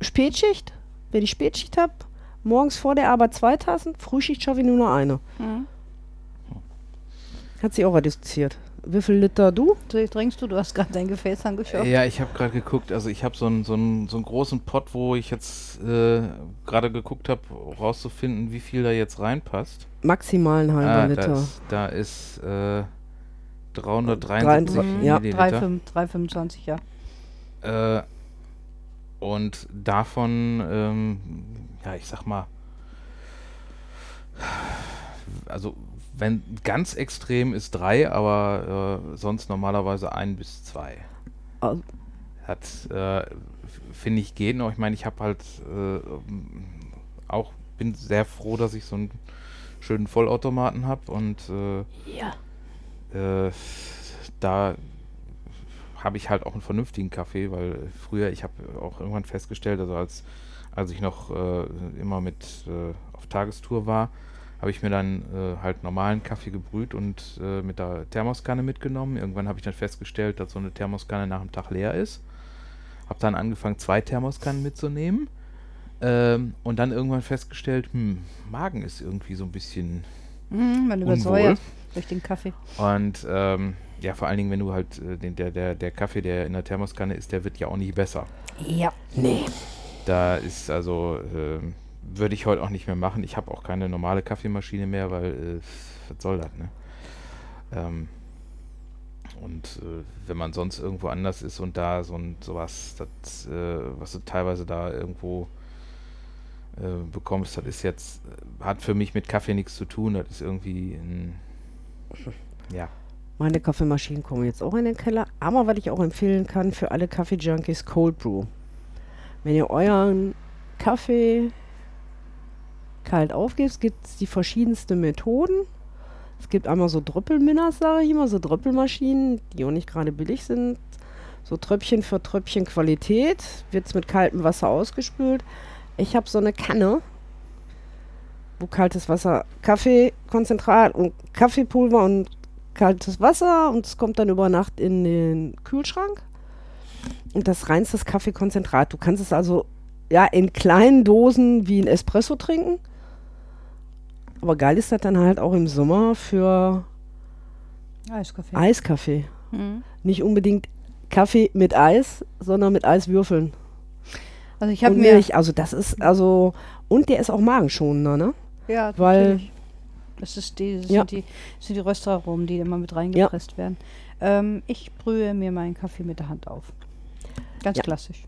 Spätschicht. Wenn ich Spätschicht habe, morgens vor der Arbeit zwei Tassen, Frühschicht schaffe ich nur noch eine. Mhm. Hat sie auch reduziert. Wie viel Liter du? Trinkst du? Du hast gerade dein Gefäß angeschaut. Ja, ich habe gerade geguckt, also ich habe so einen so einen- so einen großen Pot, wo ich jetzt äh, gerade geguckt habe, rauszufinden, wie viel da jetzt reinpasst. Maximal ein halber Ah, da Liter. ist, da ist äh, 373 Mhm. Ja. Milliliter. 3,25, ja. Äh, und davon, ähm, ja, ich sag mal, also wenn ganz extrem ist drei, aber äh, sonst normalerweise ein bis zwei. Also- Hat, äh, finde ich, geht noch. Ich meine, ich habe halt äh, auch, bin sehr froh, dass ich so einen schönen Vollautomaten habe und äh, Ja. äh, da habe ich halt auch einen vernünftigen Kaffee, weil früher, ich habe auch irgendwann festgestellt, also als, als ich noch äh, immer mit auf Tagestour war, habe ich mir dann äh, halt normalen Kaffee gebrüht und äh, mit der Thermoskanne mitgenommen. Irgendwann habe ich dann festgestellt, dass so eine Thermoskanne nach dem Tag leer ist. Habe dann angefangen, zwei Thermoskannen mitzunehmen. Ähm, und dann irgendwann festgestellt, hm, Magen ist irgendwie so ein bisschen Mhm, man unwohl. übersäuert durch den Kaffee. Und ähm, ja, vor allen Dingen, wenn du halt äh, den, der, der, der Kaffee, der in der Thermoskanne ist, der wird ja auch nicht besser. Ja. Nee. Da ist also, ähm, würde ich heute auch nicht mehr machen. Ich habe auch keine normale Kaffeemaschine mehr, weil, äh, was soll das, ne? Ähm, und äh, wenn man sonst irgendwo anders ist und da so ein sowas, das, äh, was du teilweise da irgendwo äh, bekommst, das ist jetzt, äh, hat für mich mit Kaffee nichts zu tun. Das ist irgendwie ein, ja. Meine Kaffeemaschinen kommen jetzt auch in den Keller. Aber was ich auch empfehlen kann für alle Kaffee-Junkies, Cold Brew. Wenn ihr euren Kaffee kalt aufgebt, gibt es die verschiedensten Methoden. Es gibt einmal so Drüppelminners, sage ich immer, so Drüppelmaschinen, die auch nicht gerade billig sind. So Tröpfchen für Tröpfchen Qualität. Wird es mit kaltem Wasser ausgespült. Ich habe so eine Kanne, wo kaltes Wasser, Kaffeekonzentrat und Kaffeepulver und kaltes Wasser und es kommt dann über Nacht in den Kühlschrank. Und das reinstes Kaffeekonzentrat. Du kannst es also ja in kleinen Dosen wie ein Espresso trinken. Aber geil ist das dann halt auch im Sommer für Eiskaffee. Eiskaffee. Mhm. Nicht unbedingt Kaffee mit Eis, sondern mit Eiswürfeln. Also ich habe und mir Milch. Also das ist also und der ist auch magenschonender, ne? ja, weil- natürlich. das ist die, das Ja. sind die, das sind die Röstaromen, die immer mit reingepresst werden. Ähm, ich brühe mir meinen Kaffee mit der Hand auf. Ganz Ja. klassisch.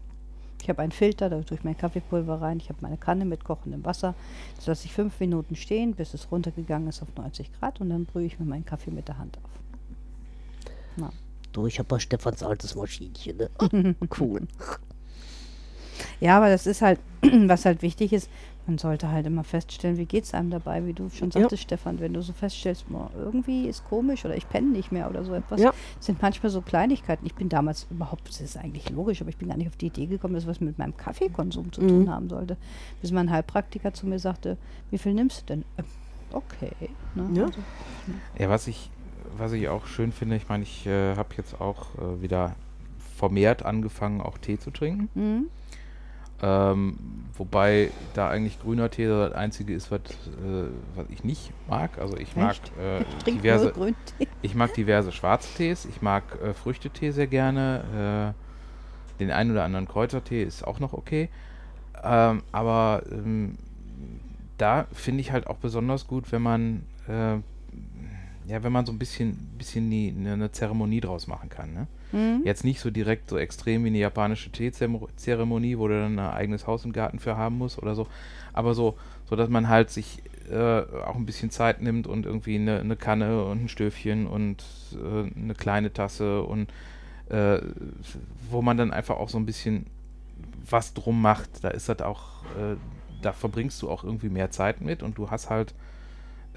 Ich habe einen Filter, da tue ich mein Kaffeepulver rein. Ich habe meine Kanne mit kochendem Wasser. Das lasse ich fünf Minuten stehen, bis es runtergegangen ist auf 90 Grad und dann brühe ich mir meinen Kaffee mit der Hand auf. Du, ich habe Stefans altes Maschinchen, ne? cool. Ja, aber das ist halt, was halt wichtig ist, man sollte halt immer feststellen, wie geht es einem dabei, wie du schon Ja. sagtest, Stefan, wenn du so feststellst, boah, irgendwie ist komisch oder ich penne nicht mehr oder so etwas, Ja. sind manchmal so Kleinigkeiten. Ich bin damals überhaupt, das ist eigentlich logisch, aber ich bin gar nicht auf die Idee gekommen, dass was mit meinem Kaffeekonsum zu Mhm. tun haben sollte. Bis mein Heilpraktiker zu mir sagte, wie viel nimmst du denn? Ähm, okay. Ne? Ja. Also, Ja, was ich, was ich auch schön finde, ich meine, ich äh, habe jetzt auch äh, wieder vermehrt angefangen, auch Tee zu trinken. mhm. Ähm, wobei da eigentlich grüner Tee das einzige ist, was, äh, was ich nicht mag. Also ich mag äh, Trink diverse, ich mag diverse schwarze Tees, ich mag äh, Früchtetee sehr gerne. Äh, den einen oder anderen Kräutertee ist auch noch okay. Ähm, aber ähm, da finde ich halt auch besonders gut, wenn man äh, ja, wenn man so ein bisschen, bisschen eine, eine Zeremonie draus machen kann. Ne? Mhm. Jetzt nicht so direkt so extrem wie eine japanische Teezeremonie, wo du dann ein eigenes Haus im Garten für haben musst oder so. Aber so, so dass man halt sich äh, auch ein bisschen Zeit nimmt und irgendwie eine, eine Kanne und ein Stöfchen und äh, eine kleine Tasse und äh, wo man dann einfach auch so ein bisschen was drum macht. Da ist das auch, äh, da verbringst du auch irgendwie mehr Zeit mit und du hast halt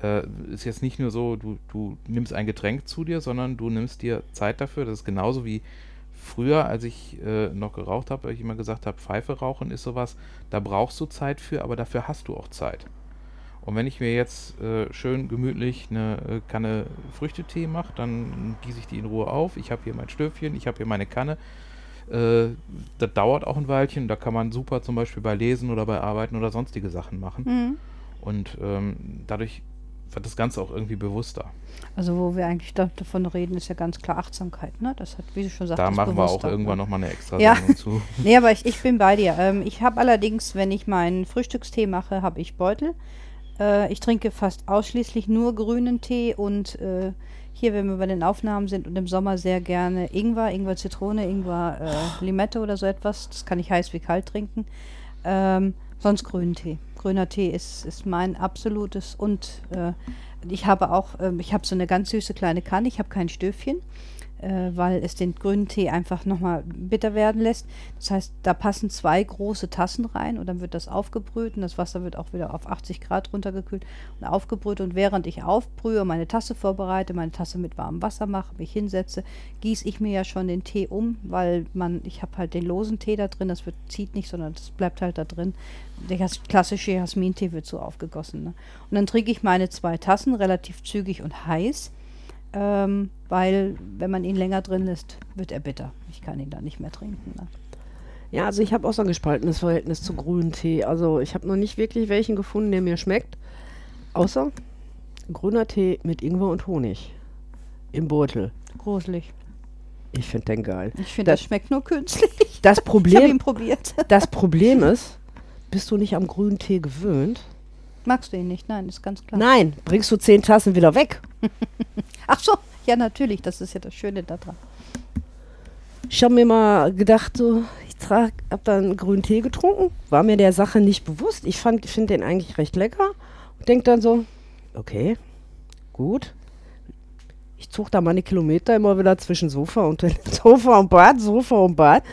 äh, ist jetzt nicht nur so, du, du nimmst ein Getränk zu dir, sondern du nimmst dir Zeit dafür. Das ist genauso wie früher, als ich äh, noch geraucht habe, weil ich immer gesagt habe, Pfeife rauchen ist sowas, da brauchst du Zeit für, aber dafür hast du auch Zeit. Und wenn ich mir jetzt äh, schön gemütlich eine äh, Kanne Früchtetee mache, dann gieße ich die in Ruhe auf. Ich habe hier mein Stöfchen, ich habe hier meine Kanne. Äh, das dauert auch ein Weilchen. Da kann man super zum Beispiel bei Lesen oder bei Arbeiten oder sonstige Sachen machen. Mhm. Und ähm, dadurch wird das Ganze auch irgendwie bewusster. Also wo wir eigentlich da, davon reden, ist ja ganz klar Achtsamkeit. Ne? Das hat, wie du schon sagst, Da machen wir auch irgendwann nochmal eine extra Ja. Sendung zu. Nee, aber ich, ich bin bei dir. Ähm, ich habe allerdings, wenn ich meinen Frühstückstee mache, habe ich Beutel. Äh, ich trinke fast ausschließlich nur grünen Tee und äh, hier, wenn wir bei den Aufnahmen sind und im Sommer sehr gerne Ingwer, Ingwer Zitrone, Ingwer äh, Limette oder so etwas. Das kann ich heiß wie kalt trinken. Ähm, sonst grünen Tee. Grüner Tee ist, ist mein absolutes und äh, ich habe auch, ähm, ich habe so eine ganz süße kleine Kanne, ich habe kein Stöfchen. Äh, weil es den grünen Tee einfach nochmal bitter werden lässt. Das heißt, da passen zwei große Tassen rein und dann wird das aufgebrüht und das Wasser wird auch wieder auf 80 Grad runtergekühlt und aufgebrüht. Und während ich aufbrühe, meine Tasse vorbereite, meine Tasse mit warmem Wasser mache, mich hinsetze, gieße ich mir ja schon den Tee um, weil man, ich habe halt den losen Tee da drin, das wird, zieht nicht, sondern das bleibt halt da drin. Der klassische Jasmintee wird so aufgegossen. Ne? Und dann trinke ich meine zwei Tassen relativ zügig und heiß ähm, weil wenn man ihn länger drin lässt, wird er bitter. Ich kann ihn dann nicht mehr trinken. Ne? Ja, also ich habe auch so ein gespaltenes Verhältnis zu grünen Tee. Also ich habe noch nicht wirklich welchen gefunden, der mir schmeckt. Außer grüner Tee mit Ingwer und Honig. Im Beutel. Gruselig. Ich finde den geil. Ich finde, das, Das- schmeckt nur künstlich. Das Ich habe Problem, ihn probiert. das Problem ist, bist du nicht am grünen Tee gewöhnt? Magst du ihn nicht? Nein, ist ganz klar. Nein, bringst du zehn Tassen wieder weg. Ach so, ja natürlich, das ist ja das Schöne daran. Ich habe mir mal gedacht, so, ich trag, hab dann grünen Tee getrunken, war mir der Sache nicht bewusst. Ich fand, finde den eigentlich recht lecker und denk dann so, okay, gut. Ich zog da meine Kilometer immer wieder zwischen Sofa und Sofa und Bad, Sofa und Bad.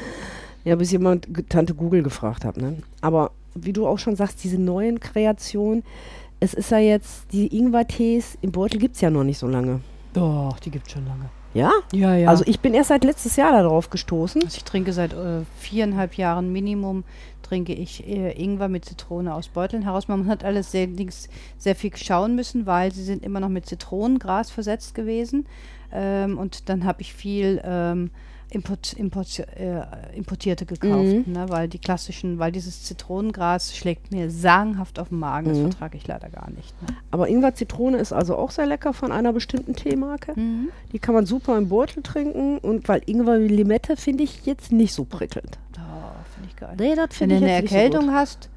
Ja, bis jemand Tante Google gefragt hat. Ne? Aber wie du auch schon sagst, diese neuen Kreationen, es ist ja jetzt, die Ingwer-Tees im Beutel gibt es ja noch nicht so lange. Doch, die gibt schon lange. Ja? Ja, ja. Also ich bin erst seit letztes Jahr darauf gestoßen. Also ich trinke seit äh, viereinhalb Jahren Minimum trinke ich äh, Ingwer mit Zitrone aus Beuteln heraus. Man hat alles sehr, sehr viel schauen müssen, weil sie sind immer noch mit Zitronengras versetzt gewesen. Ähm, und dann habe ich viel ähm, Import, Import, äh, Importierte gekauft, Mhm. ne, weil die klassischen, weil dieses Zitronengras schlägt mir sagenhaft auf den Magen. Das Mhm. vertrage ich leider gar nicht. Ne? Aber Ingwer-Zitrone ist also auch sehr lecker von einer bestimmten Teemarke. Die kann man super im Beutel trinken. Und weil Ingwer-Limette finde ich jetzt nicht so prickelnd. Da finde ich geil. Nee, das Wenn du eine Erkältung so hast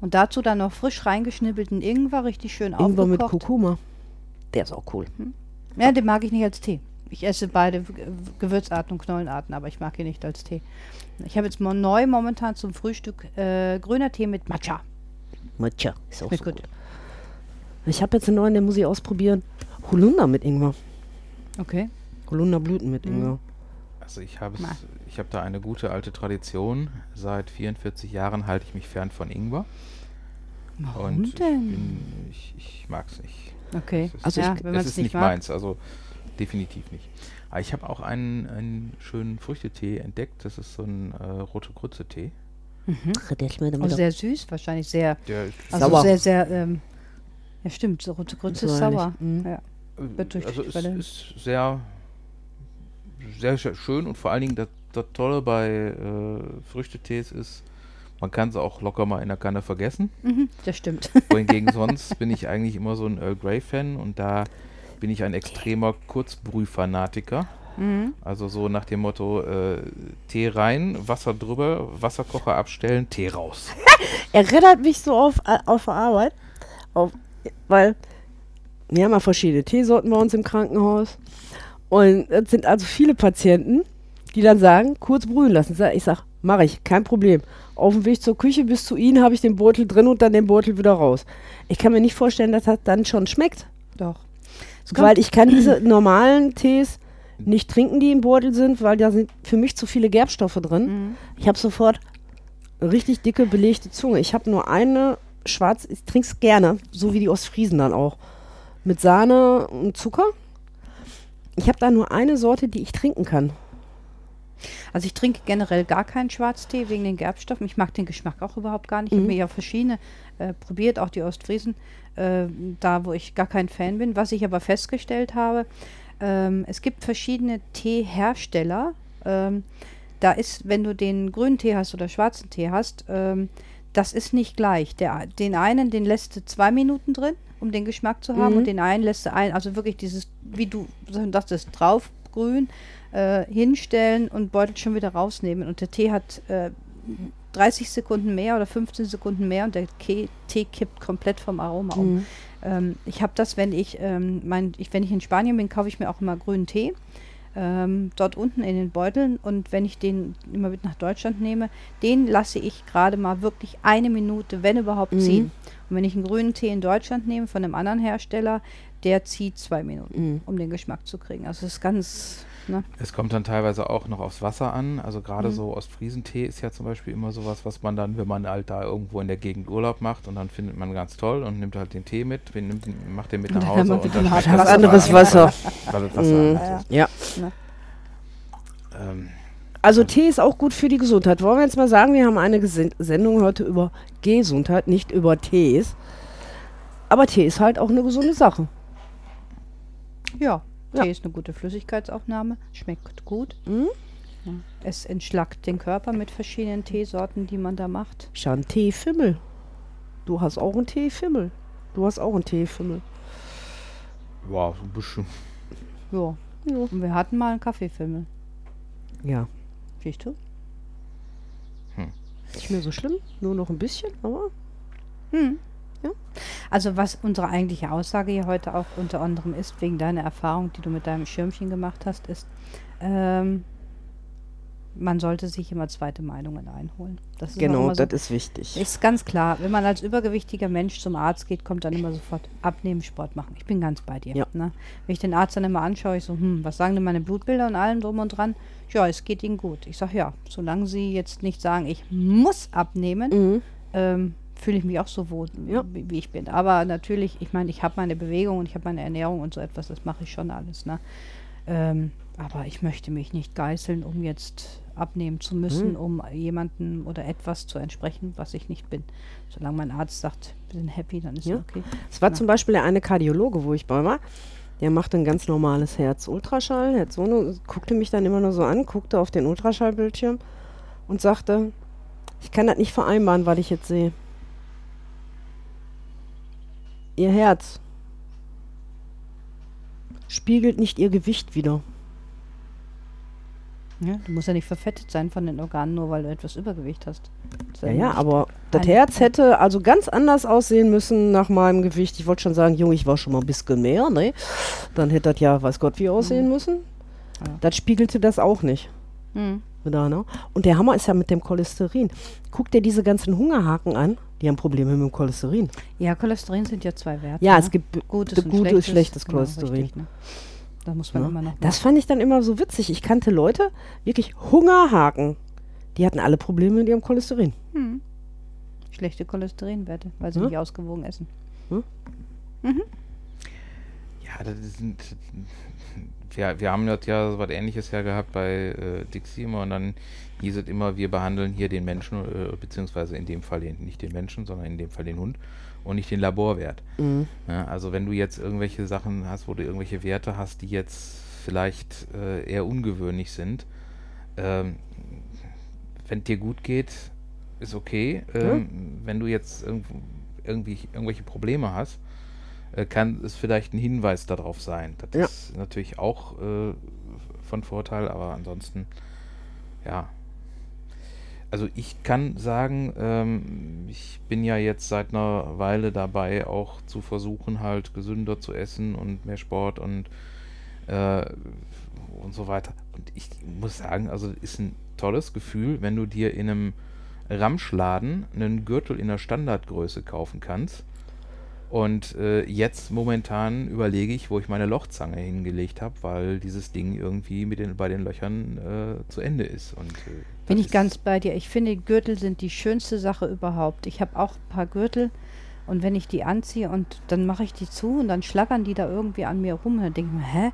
und dazu dann noch frisch reingeschnibbelten Ingwer, richtig schön gut. Ingwer mit aufgekocht. Kurkuma. Der ist auch cool. Ja, den mag ich nicht als Tee. Ich esse beide Gewürzarten und Knollenarten, aber ich mag ihn nicht als Tee. Ich habe jetzt mo neu momentan zum Frühstück äh, grüner Tee mit Matcha. Matcha ist auch so gut. gut. Ich habe jetzt einen neuen, den muss ich ausprobieren. Holunder mit Ingwer. Okay. Holunderblüten mit Mhm. Ingwer. Also ich habe ich habe da eine gute alte Tradition. Seit 44 Jahren halte ich mich fern von Ingwer. Warum und denn? ich, bin, ich, ich mag es nicht. Okay. Es ist, Also ja, ich- wenn man es ist nicht nicht meins, also definitiv nicht. Aber ich habe auch einen, einen schönen Früchtetee entdeckt. Das ist so ein äh, rote Grütze-Tee. Der schmeckt Oh, sehr süß, wahrscheinlich sehr, Der also Sauer. sehr, sehr, ähm, ja stimmt, so rote Grütze ist sauer. Mhm. Ja. wird durch also es ist sehr, sehr sch- schön und vor allen Dingen das, das Tolle bei äh, Früchtetees ist, man kann sie auch locker mal in der Kanne vergessen. Mhm, das stimmt. Wohingegen sonst bin ich eigentlich immer so ein Earl Grey Fan und da bin ich ein extremer Kurzbrühfanatiker. mhm. Also so nach dem Motto äh, Tee rein, Wasser drüber, Wasserkocher abstellen, Tee raus. erinnert mich so auf, äh, auf der Arbeit, auf, weil wir haben ja verschiedene Teesorten bei uns im Krankenhaus. Und es sind also viele Patienten, die dann sagen, kurz brühen lassen. Ich sage, mache ich, kein Problem. Auf dem Weg zur Küche bis zu Ihnen habe ich den Beutel drin und dann den Beutel wieder raus. Ich kann mir nicht vorstellen, dass das dann schon schmeckt. Doch. Kommt- Weil ich kann diese normalen Tees nicht trinken, die im Beutel sind, weil da sind für mich zu viele Gerbstoffe drin. Mhm. Ich habe sofort richtig dicke, belegte Zunge. Ich habe nur eine schwarz, ich trinke es gerne, so wie die Ostfriesen dann auch. Mit Sahne und Zucker. Ich habe da nur eine Sorte, die ich trinken kann. Also ich trinke generell gar keinen Schwarztee wegen den Gerbstoffen. Ich mag den Geschmack auch überhaupt gar nicht. Ich Mhm. habe mir ja verschiedene äh, probiert, auch die Ostfriesen, äh, da wo ich gar kein Fan bin. Was ich aber festgestellt habe, ähm, es gibt verschiedene Teehersteller. Ähm, da ist, wenn du den grünen Tee hast oder schwarzen Tee hast, ähm, das ist nicht gleich. Der, den einen, den lässt du zwei Minuten drin, um den Geschmack zu haben, Mhm. und den einen lässt du ein, also wirklich dieses, wie du sagtest, draufgrün, äh, hinstellen und Beutel schon wieder rausnehmen. Und der Tee hat äh, 30 Sekunden mehr oder 15 Sekunden mehr und der Tee kippt komplett vom Aroma um. Ähm, ich habe das, wenn ich, ähm, mein, ich, wenn ich in Spanien bin, kaufe ich mir auch immer grünen Tee. Ähm, dort unten in den Beuteln und wenn ich den immer mit nach Deutschland nehme, den lasse ich gerade mal wirklich eine Minute, wenn überhaupt, Mhm. ziehen. Und wenn ich einen grünen Tee in Deutschland nehme von einem anderen Hersteller, der zieht zwei Minuten, Mhm. um den Geschmack zu kriegen. Also es ist ganz, ne? Es kommt dann teilweise auch noch aufs Wasser an. Also gerade Mhm. so Ostfriesentee ist ja zum Beispiel immer sowas, was man dann, wenn man halt da irgendwo in der Gegend Urlaub macht und dann findet man ganz toll und nimmt halt den Tee mit, nimmt, macht den mit nach Hause und dann hartes das anderes Wasser. Mhm. Ja. Ähm, Also Tee ist auch gut für die Gesundheit. Wollen wir jetzt mal sagen, wir haben eine Gesen- Sendung heute über Gesundheit, nicht über Tees. Aber Tee ist halt auch eine gesunde Sache. Ja, Ja. Tee ist eine gute Flüssigkeitsaufnahme, schmeckt gut. Mhm. Ja. Es entschlackt den Körper mit verschiedenen Teesorten, die man da macht. Ich habe einen Teefimmel. Du hast auch einen Teefimmel. Du hast auch einen Teefimmel. ja, so ein bisschen. Ja. Ja. Und wir hatten mal einen Kaffeefimmel. Ja. Siehst du? Nicht mehr so schlimm, nur noch ein bisschen, aber Hm. Ja. Also was unsere eigentliche Aussage hier heute auch unter anderem ist, wegen deiner Erfahrung, die du mit deinem Schirmchen gemacht hast, ist, ähm, man sollte sich immer zweite Meinungen einholen. Das ist genau, so, das ist wichtig. ist ganz klar. Wenn man als übergewichtiger Mensch zum Arzt geht, kommt dann immer sofort abnehmen, Sport machen. Ich bin ganz bei dir. Ja. Ne? Wenn ich den Arzt dann immer anschaue, ich so, hm, was sagen denn meine Blutbilder und allem drum und dran? Ja, es geht Ihnen gut. Ich sage, ja, solange Sie jetzt nicht sagen, ich muss abnehmen, Mhm. ähm, fühle ich mich auch so wohl, Ja. wie, wie ich bin. Aber natürlich, ich meine, ich habe meine Bewegung und ich habe meine Ernährung und so etwas, das mache ich schon alles. Ne? Ähm, aber ich möchte mich nicht geißeln, um jetzt abnehmen zu müssen, Mhm. um jemandem oder etwas zu entsprechen, was ich nicht bin. Solange mein Arzt sagt, wir sind happy, dann ist Ja. okay. Es war Ja. zum Beispiel der eine Kardiologe, wo ich bei war. Der machte ein ganz normales Herz-Ultraschall. Herz so, guckte mich dann immer nur so an, guckte auf den Ultraschallbildschirm und sagte, ich kann das nicht vereinbaren, was ich jetzt sehe. Ihr Herz spiegelt nicht ihr Gewicht wieder. Ja, du musst ja nicht verfettet sein von den Organen, nur weil du etwas Übergewicht hast. Ja, ja, aber das Herz hätte also ganz anders aussehen müssen nach meinem Gewicht. Ich wollte schon sagen, Junge, ich war schon mal ein bisschen mehr, ne? Dann hätte das ja, weiß Gott, wie aussehen müssen. Mhm. Ja. Das spiegelte das auch nicht. Hm. Wieder, ne? Und der Hammer ist ja mit dem Cholesterin. Guck dir diese ganzen Hungerhaken an, die haben Probleme mit dem Cholesterin. Ja, Cholesterin sind ja zwei Werte. Ja, ne? es gibt gutes gutes und und schlechtes, schlechtes genau, Cholesterin. richtig, ne? Da muss man Ja. immer noch Das fand ich dann immer so witzig. Ich kannte Leute, wirklich Hungerhaken. Die hatten alle Probleme mit ihrem Cholesterin. Hm. Schlechte Cholesterinwerte, weil sie Ja. nicht ausgewogen essen. Ja, das sind. Wir, wir haben das ja so was ähnliches ja gehabt bei äh, Dixie immer und dann hieß es immer, wir behandeln hier den Menschen, äh, beziehungsweise in dem Fall den, nicht den Menschen, sondern in dem Fall den Hund und nicht den Laborwert. Mhm. Ja, also wenn du jetzt irgendwelche Sachen hast, wo du irgendwelche Werte hast, die jetzt vielleicht äh, eher ungewöhnlich sind, ähm, wenn dir gut geht, ist okay. Ähm, Wenn du jetzt irgendwo, irgendwie irgendwelche Probleme hast, kann es vielleicht ein Hinweis darauf sein. Das Ja. ist natürlich auch äh, von Vorteil, aber ansonsten, ja. Also ich kann sagen, ähm, ich bin ja jetzt seit einer Weile dabei, auch zu versuchen, halt gesünder zu essen und mehr Sport und äh, und so weiter. Und ich muss sagen, also ist ein tolles Gefühl, wenn du dir in einem Ramschladen einen Gürtel in der Standardgröße kaufen kannst. Und äh, jetzt momentan überlege ich, wo ich meine Lochzange hingelegt habe, weil dieses Ding irgendwie mit den, bei den Löchern äh, zu Ende ist. Und, äh, Bin ich ganz bei dir. Ich finde, Gürtel sind die schönste Sache überhaupt. Ich habe auch ein paar Gürtel und wenn ich die anziehe und dann mache ich die zu und dann schlackern die da irgendwie an mir rum, dann denke ich mir, hä?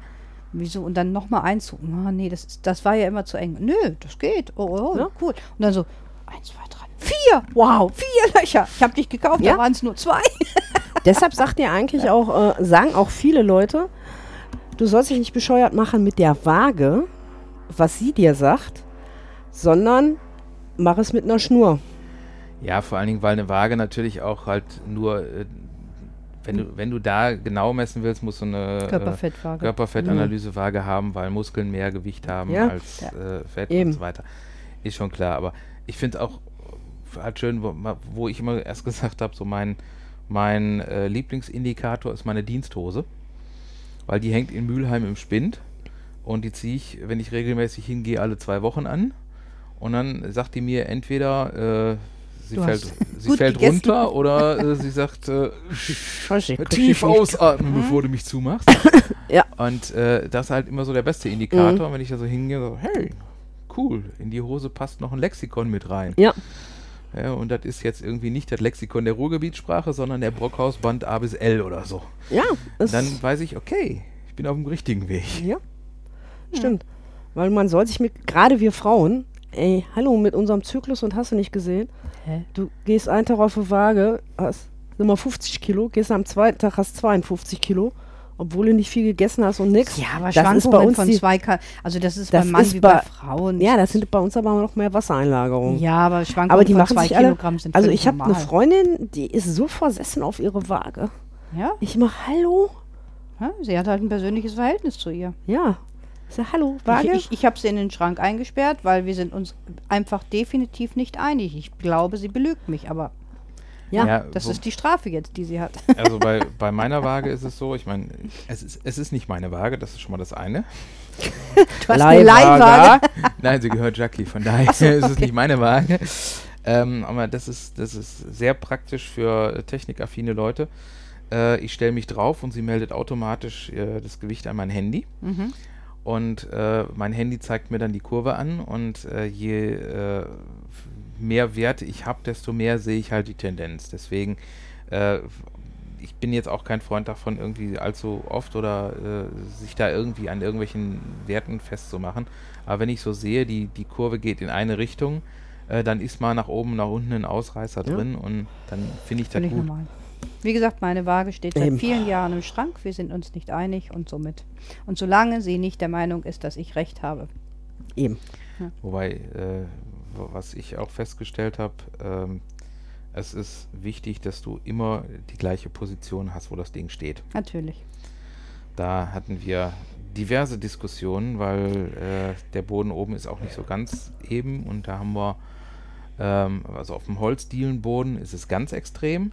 Wieso? Und dann nochmal eins zu. Oh, nee, das, ist, das war ja immer zu eng. Nö, das geht. Oh, oh Ja. cool. Und dann so, eins, zwei, drei, vier. Wow, vier Löcher. Ich habe dich gekauft, Ja. da waren es nur zwei. Deshalb sagt ihr eigentlich auch, äh, sagen auch viele Leute, du sollst dich nicht bescheuert machen mit der Waage, was sie dir sagt, sondern mach es mit einer Schnur. Ja, vor allen Dingen, weil eine Waage natürlich auch halt nur, äh, wenn du, wenn du da genau messen willst, musst du eine äh, Körperfettwaage. Körperfettanalysewaage haben, weil Muskeln mehr Gewicht haben Ja. als Ja. äh, Fett Eben. und so weiter. Ist schon klar, aber ich finde auch halt schön, wo, wo ich immer erst gesagt habe, so mein, mein äh, Lieblingsindikator ist meine Diensthose, weil die hängt in Mülheim im Spind und die ziehe ich, wenn ich regelmäßig hingehe, alle zwei Wochen an und dann sagt die mir entweder äh, sie Du fällt, sie fällt runter oder äh, sie sagt, äh, tief ich nicht. ausatmen, bevor du mich zumachst. Ja. Und äh, das ist halt immer so der beste Indikator, wenn ich da so hingehe, so, hey, cool, in die Hose passt noch ein Lexikon mit rein. Ja, Ja, und das ist jetzt irgendwie nicht das Lexikon der Ruhrgebietssprache, sondern der Brockhausband A bis L oder so. ja. Dann weiß ich, okay, ich bin auf dem richtigen Weg. Ja, stimmt. Weil man soll sich mit, gerade wir Frauen, ey, hallo, mit unserem Zyklus und hast du nicht gesehen, Hä? du gehst einen Tag auf die Waage, hast immer 50 Kilo, gehst am zweiten Tag, hast 52 Kilo, obwohl du nicht viel gegessen hast und nix. Ja, aber das ist bei uns von die, zwei Ka also das ist Das beim Mann ist wie bei, bei- Frauen. Ja, das sind bei uns aber noch mehr Wassereinlagerungen. ja, aber Schwankungen aber die von machen zwei sich alle, Kilogramm sind also ich habe eine. Freundin, die ist so versessen auf ihre Waage. Ja? Ich mach, hallo? ja, sie hat halt ein persönliches Verhältnis zu ihr. Ja. Ich sag, hallo, Waage? Ich, ich, ich habe sie in den Schrank eingesperrt, weil wir sind uns einfach definitiv nicht einig. Ich glaube, sie belügt mich, aber ja. das wo- ist die Strafe jetzt, die sie hat. Also bei, bei meiner Waage ist es so, ich meine, es ist, es ist nicht meine Waage, das ist schon mal das eine. Du hast eine Leihwaage. Nein, sie gehört Jackie, von daher ist es nicht meine Waage. Ähm, aber das ist, das ist sehr praktisch für äh, technikaffine Leute. Äh, ich stelle mich drauf und sie meldet automatisch äh, das Gewicht an mein Handy. Mhm. Und äh, mein Handy zeigt mir dann die Kurve an und äh, je äh, mehr Werte ich habe, desto mehr sehe ich halt die Tendenz. Deswegen, äh, ich bin jetzt auch kein Freund davon, irgendwie allzu oft oder äh, sich da irgendwie an irgendwelchen Werten festzumachen. Aber wenn ich so sehe, die, die Kurve geht in eine Richtung, äh, dann ist mal nach oben, nach unten ein Ausreißer Ja. drin und dann finde ich das Völlig gut. normal. Wie gesagt, meine Waage steht seit Eben. vielen Jahren im Schrank. Wir sind uns nicht einig und somit. Und solange sie nicht der Meinung ist, dass ich recht habe. Eben. Wobei, äh, was ich auch festgestellt habe, ähm, es ist wichtig, dass du immer die gleiche Position hast, wo das Ding steht. Natürlich. Da hatten wir diverse Diskussionen, weil äh, der Boden oben ist auch nicht so ganz eben und da haben wir, ähm, also auf dem Holzdielenboden ist es ganz extrem.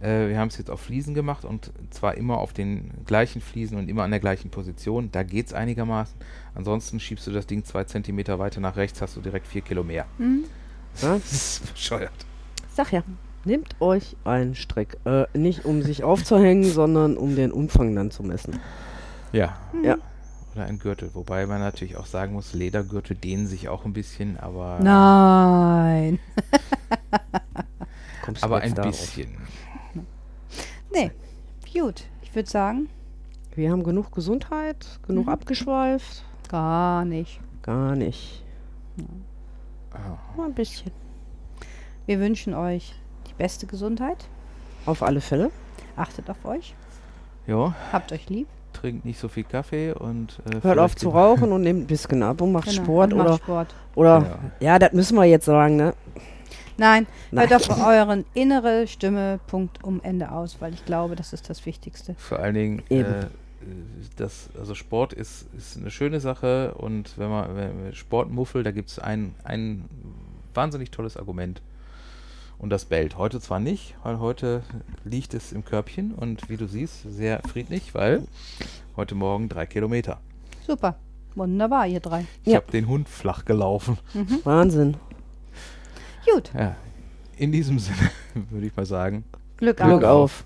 Äh, wir haben es jetzt auf Fliesen gemacht und zwar immer auf den gleichen Fliesen und immer an der gleichen Position. Da geht es einigermaßen. Ansonsten schiebst du das Ding zwei Zentimeter weiter nach rechts, hast du direkt vier Kilo mehr. Mhm. Das ist bescheuert. Sag ja, nehmt euch einen Strick. Äh, nicht um sich aufzuhängen, sondern um den Umfang dann zu messen. Ja. Ja. Oder ein Gürtel. Wobei man natürlich auch sagen muss, Ledergürtel dehnen sich auch ein bisschen, aber, Nein. Kommst du aber ein bisschen. Nee. Gut. Ich würde sagen, Wir haben genug Gesundheit, genug Mhm. abgeschweift. gar nicht. Gar nicht. Ah. Nur ein bisschen. Wir wünschen euch die beste Gesundheit. Auf alle Fälle. Achtet auf euch. Ja, Habt euch lieb. trinkt nicht so viel Kaffee und äh, Hört auf zu rauchen und nehmt ein bisschen ab und macht Genau. Sport Und macht oder, Sport. oder ja, das müssen wir jetzt sagen, ne? Nein, Nein. hört auf euren innere Stimme Punkt um Ende aus, weil ich glaube, das ist das Wichtigste. Vor allen Dingen, Eben. äh, das, also Sport ist, ist eine schöne Sache und wenn man wenn man Sportmuffel, da gibt es ein, ein wahnsinnig tolles Argument. Und das bellt. Heute zwar nicht, weil heute liegt es im Körbchen und wie du siehst, sehr friedlich, weil heute Morgen drei Kilometer. Super. Wunderbar, ihr drei. Ich Ja. habe den Hund flach gelaufen. Wahnsinn. Gut. Ja, in diesem Sinne würde ich mal sagen, Glück, Glück auf. auf.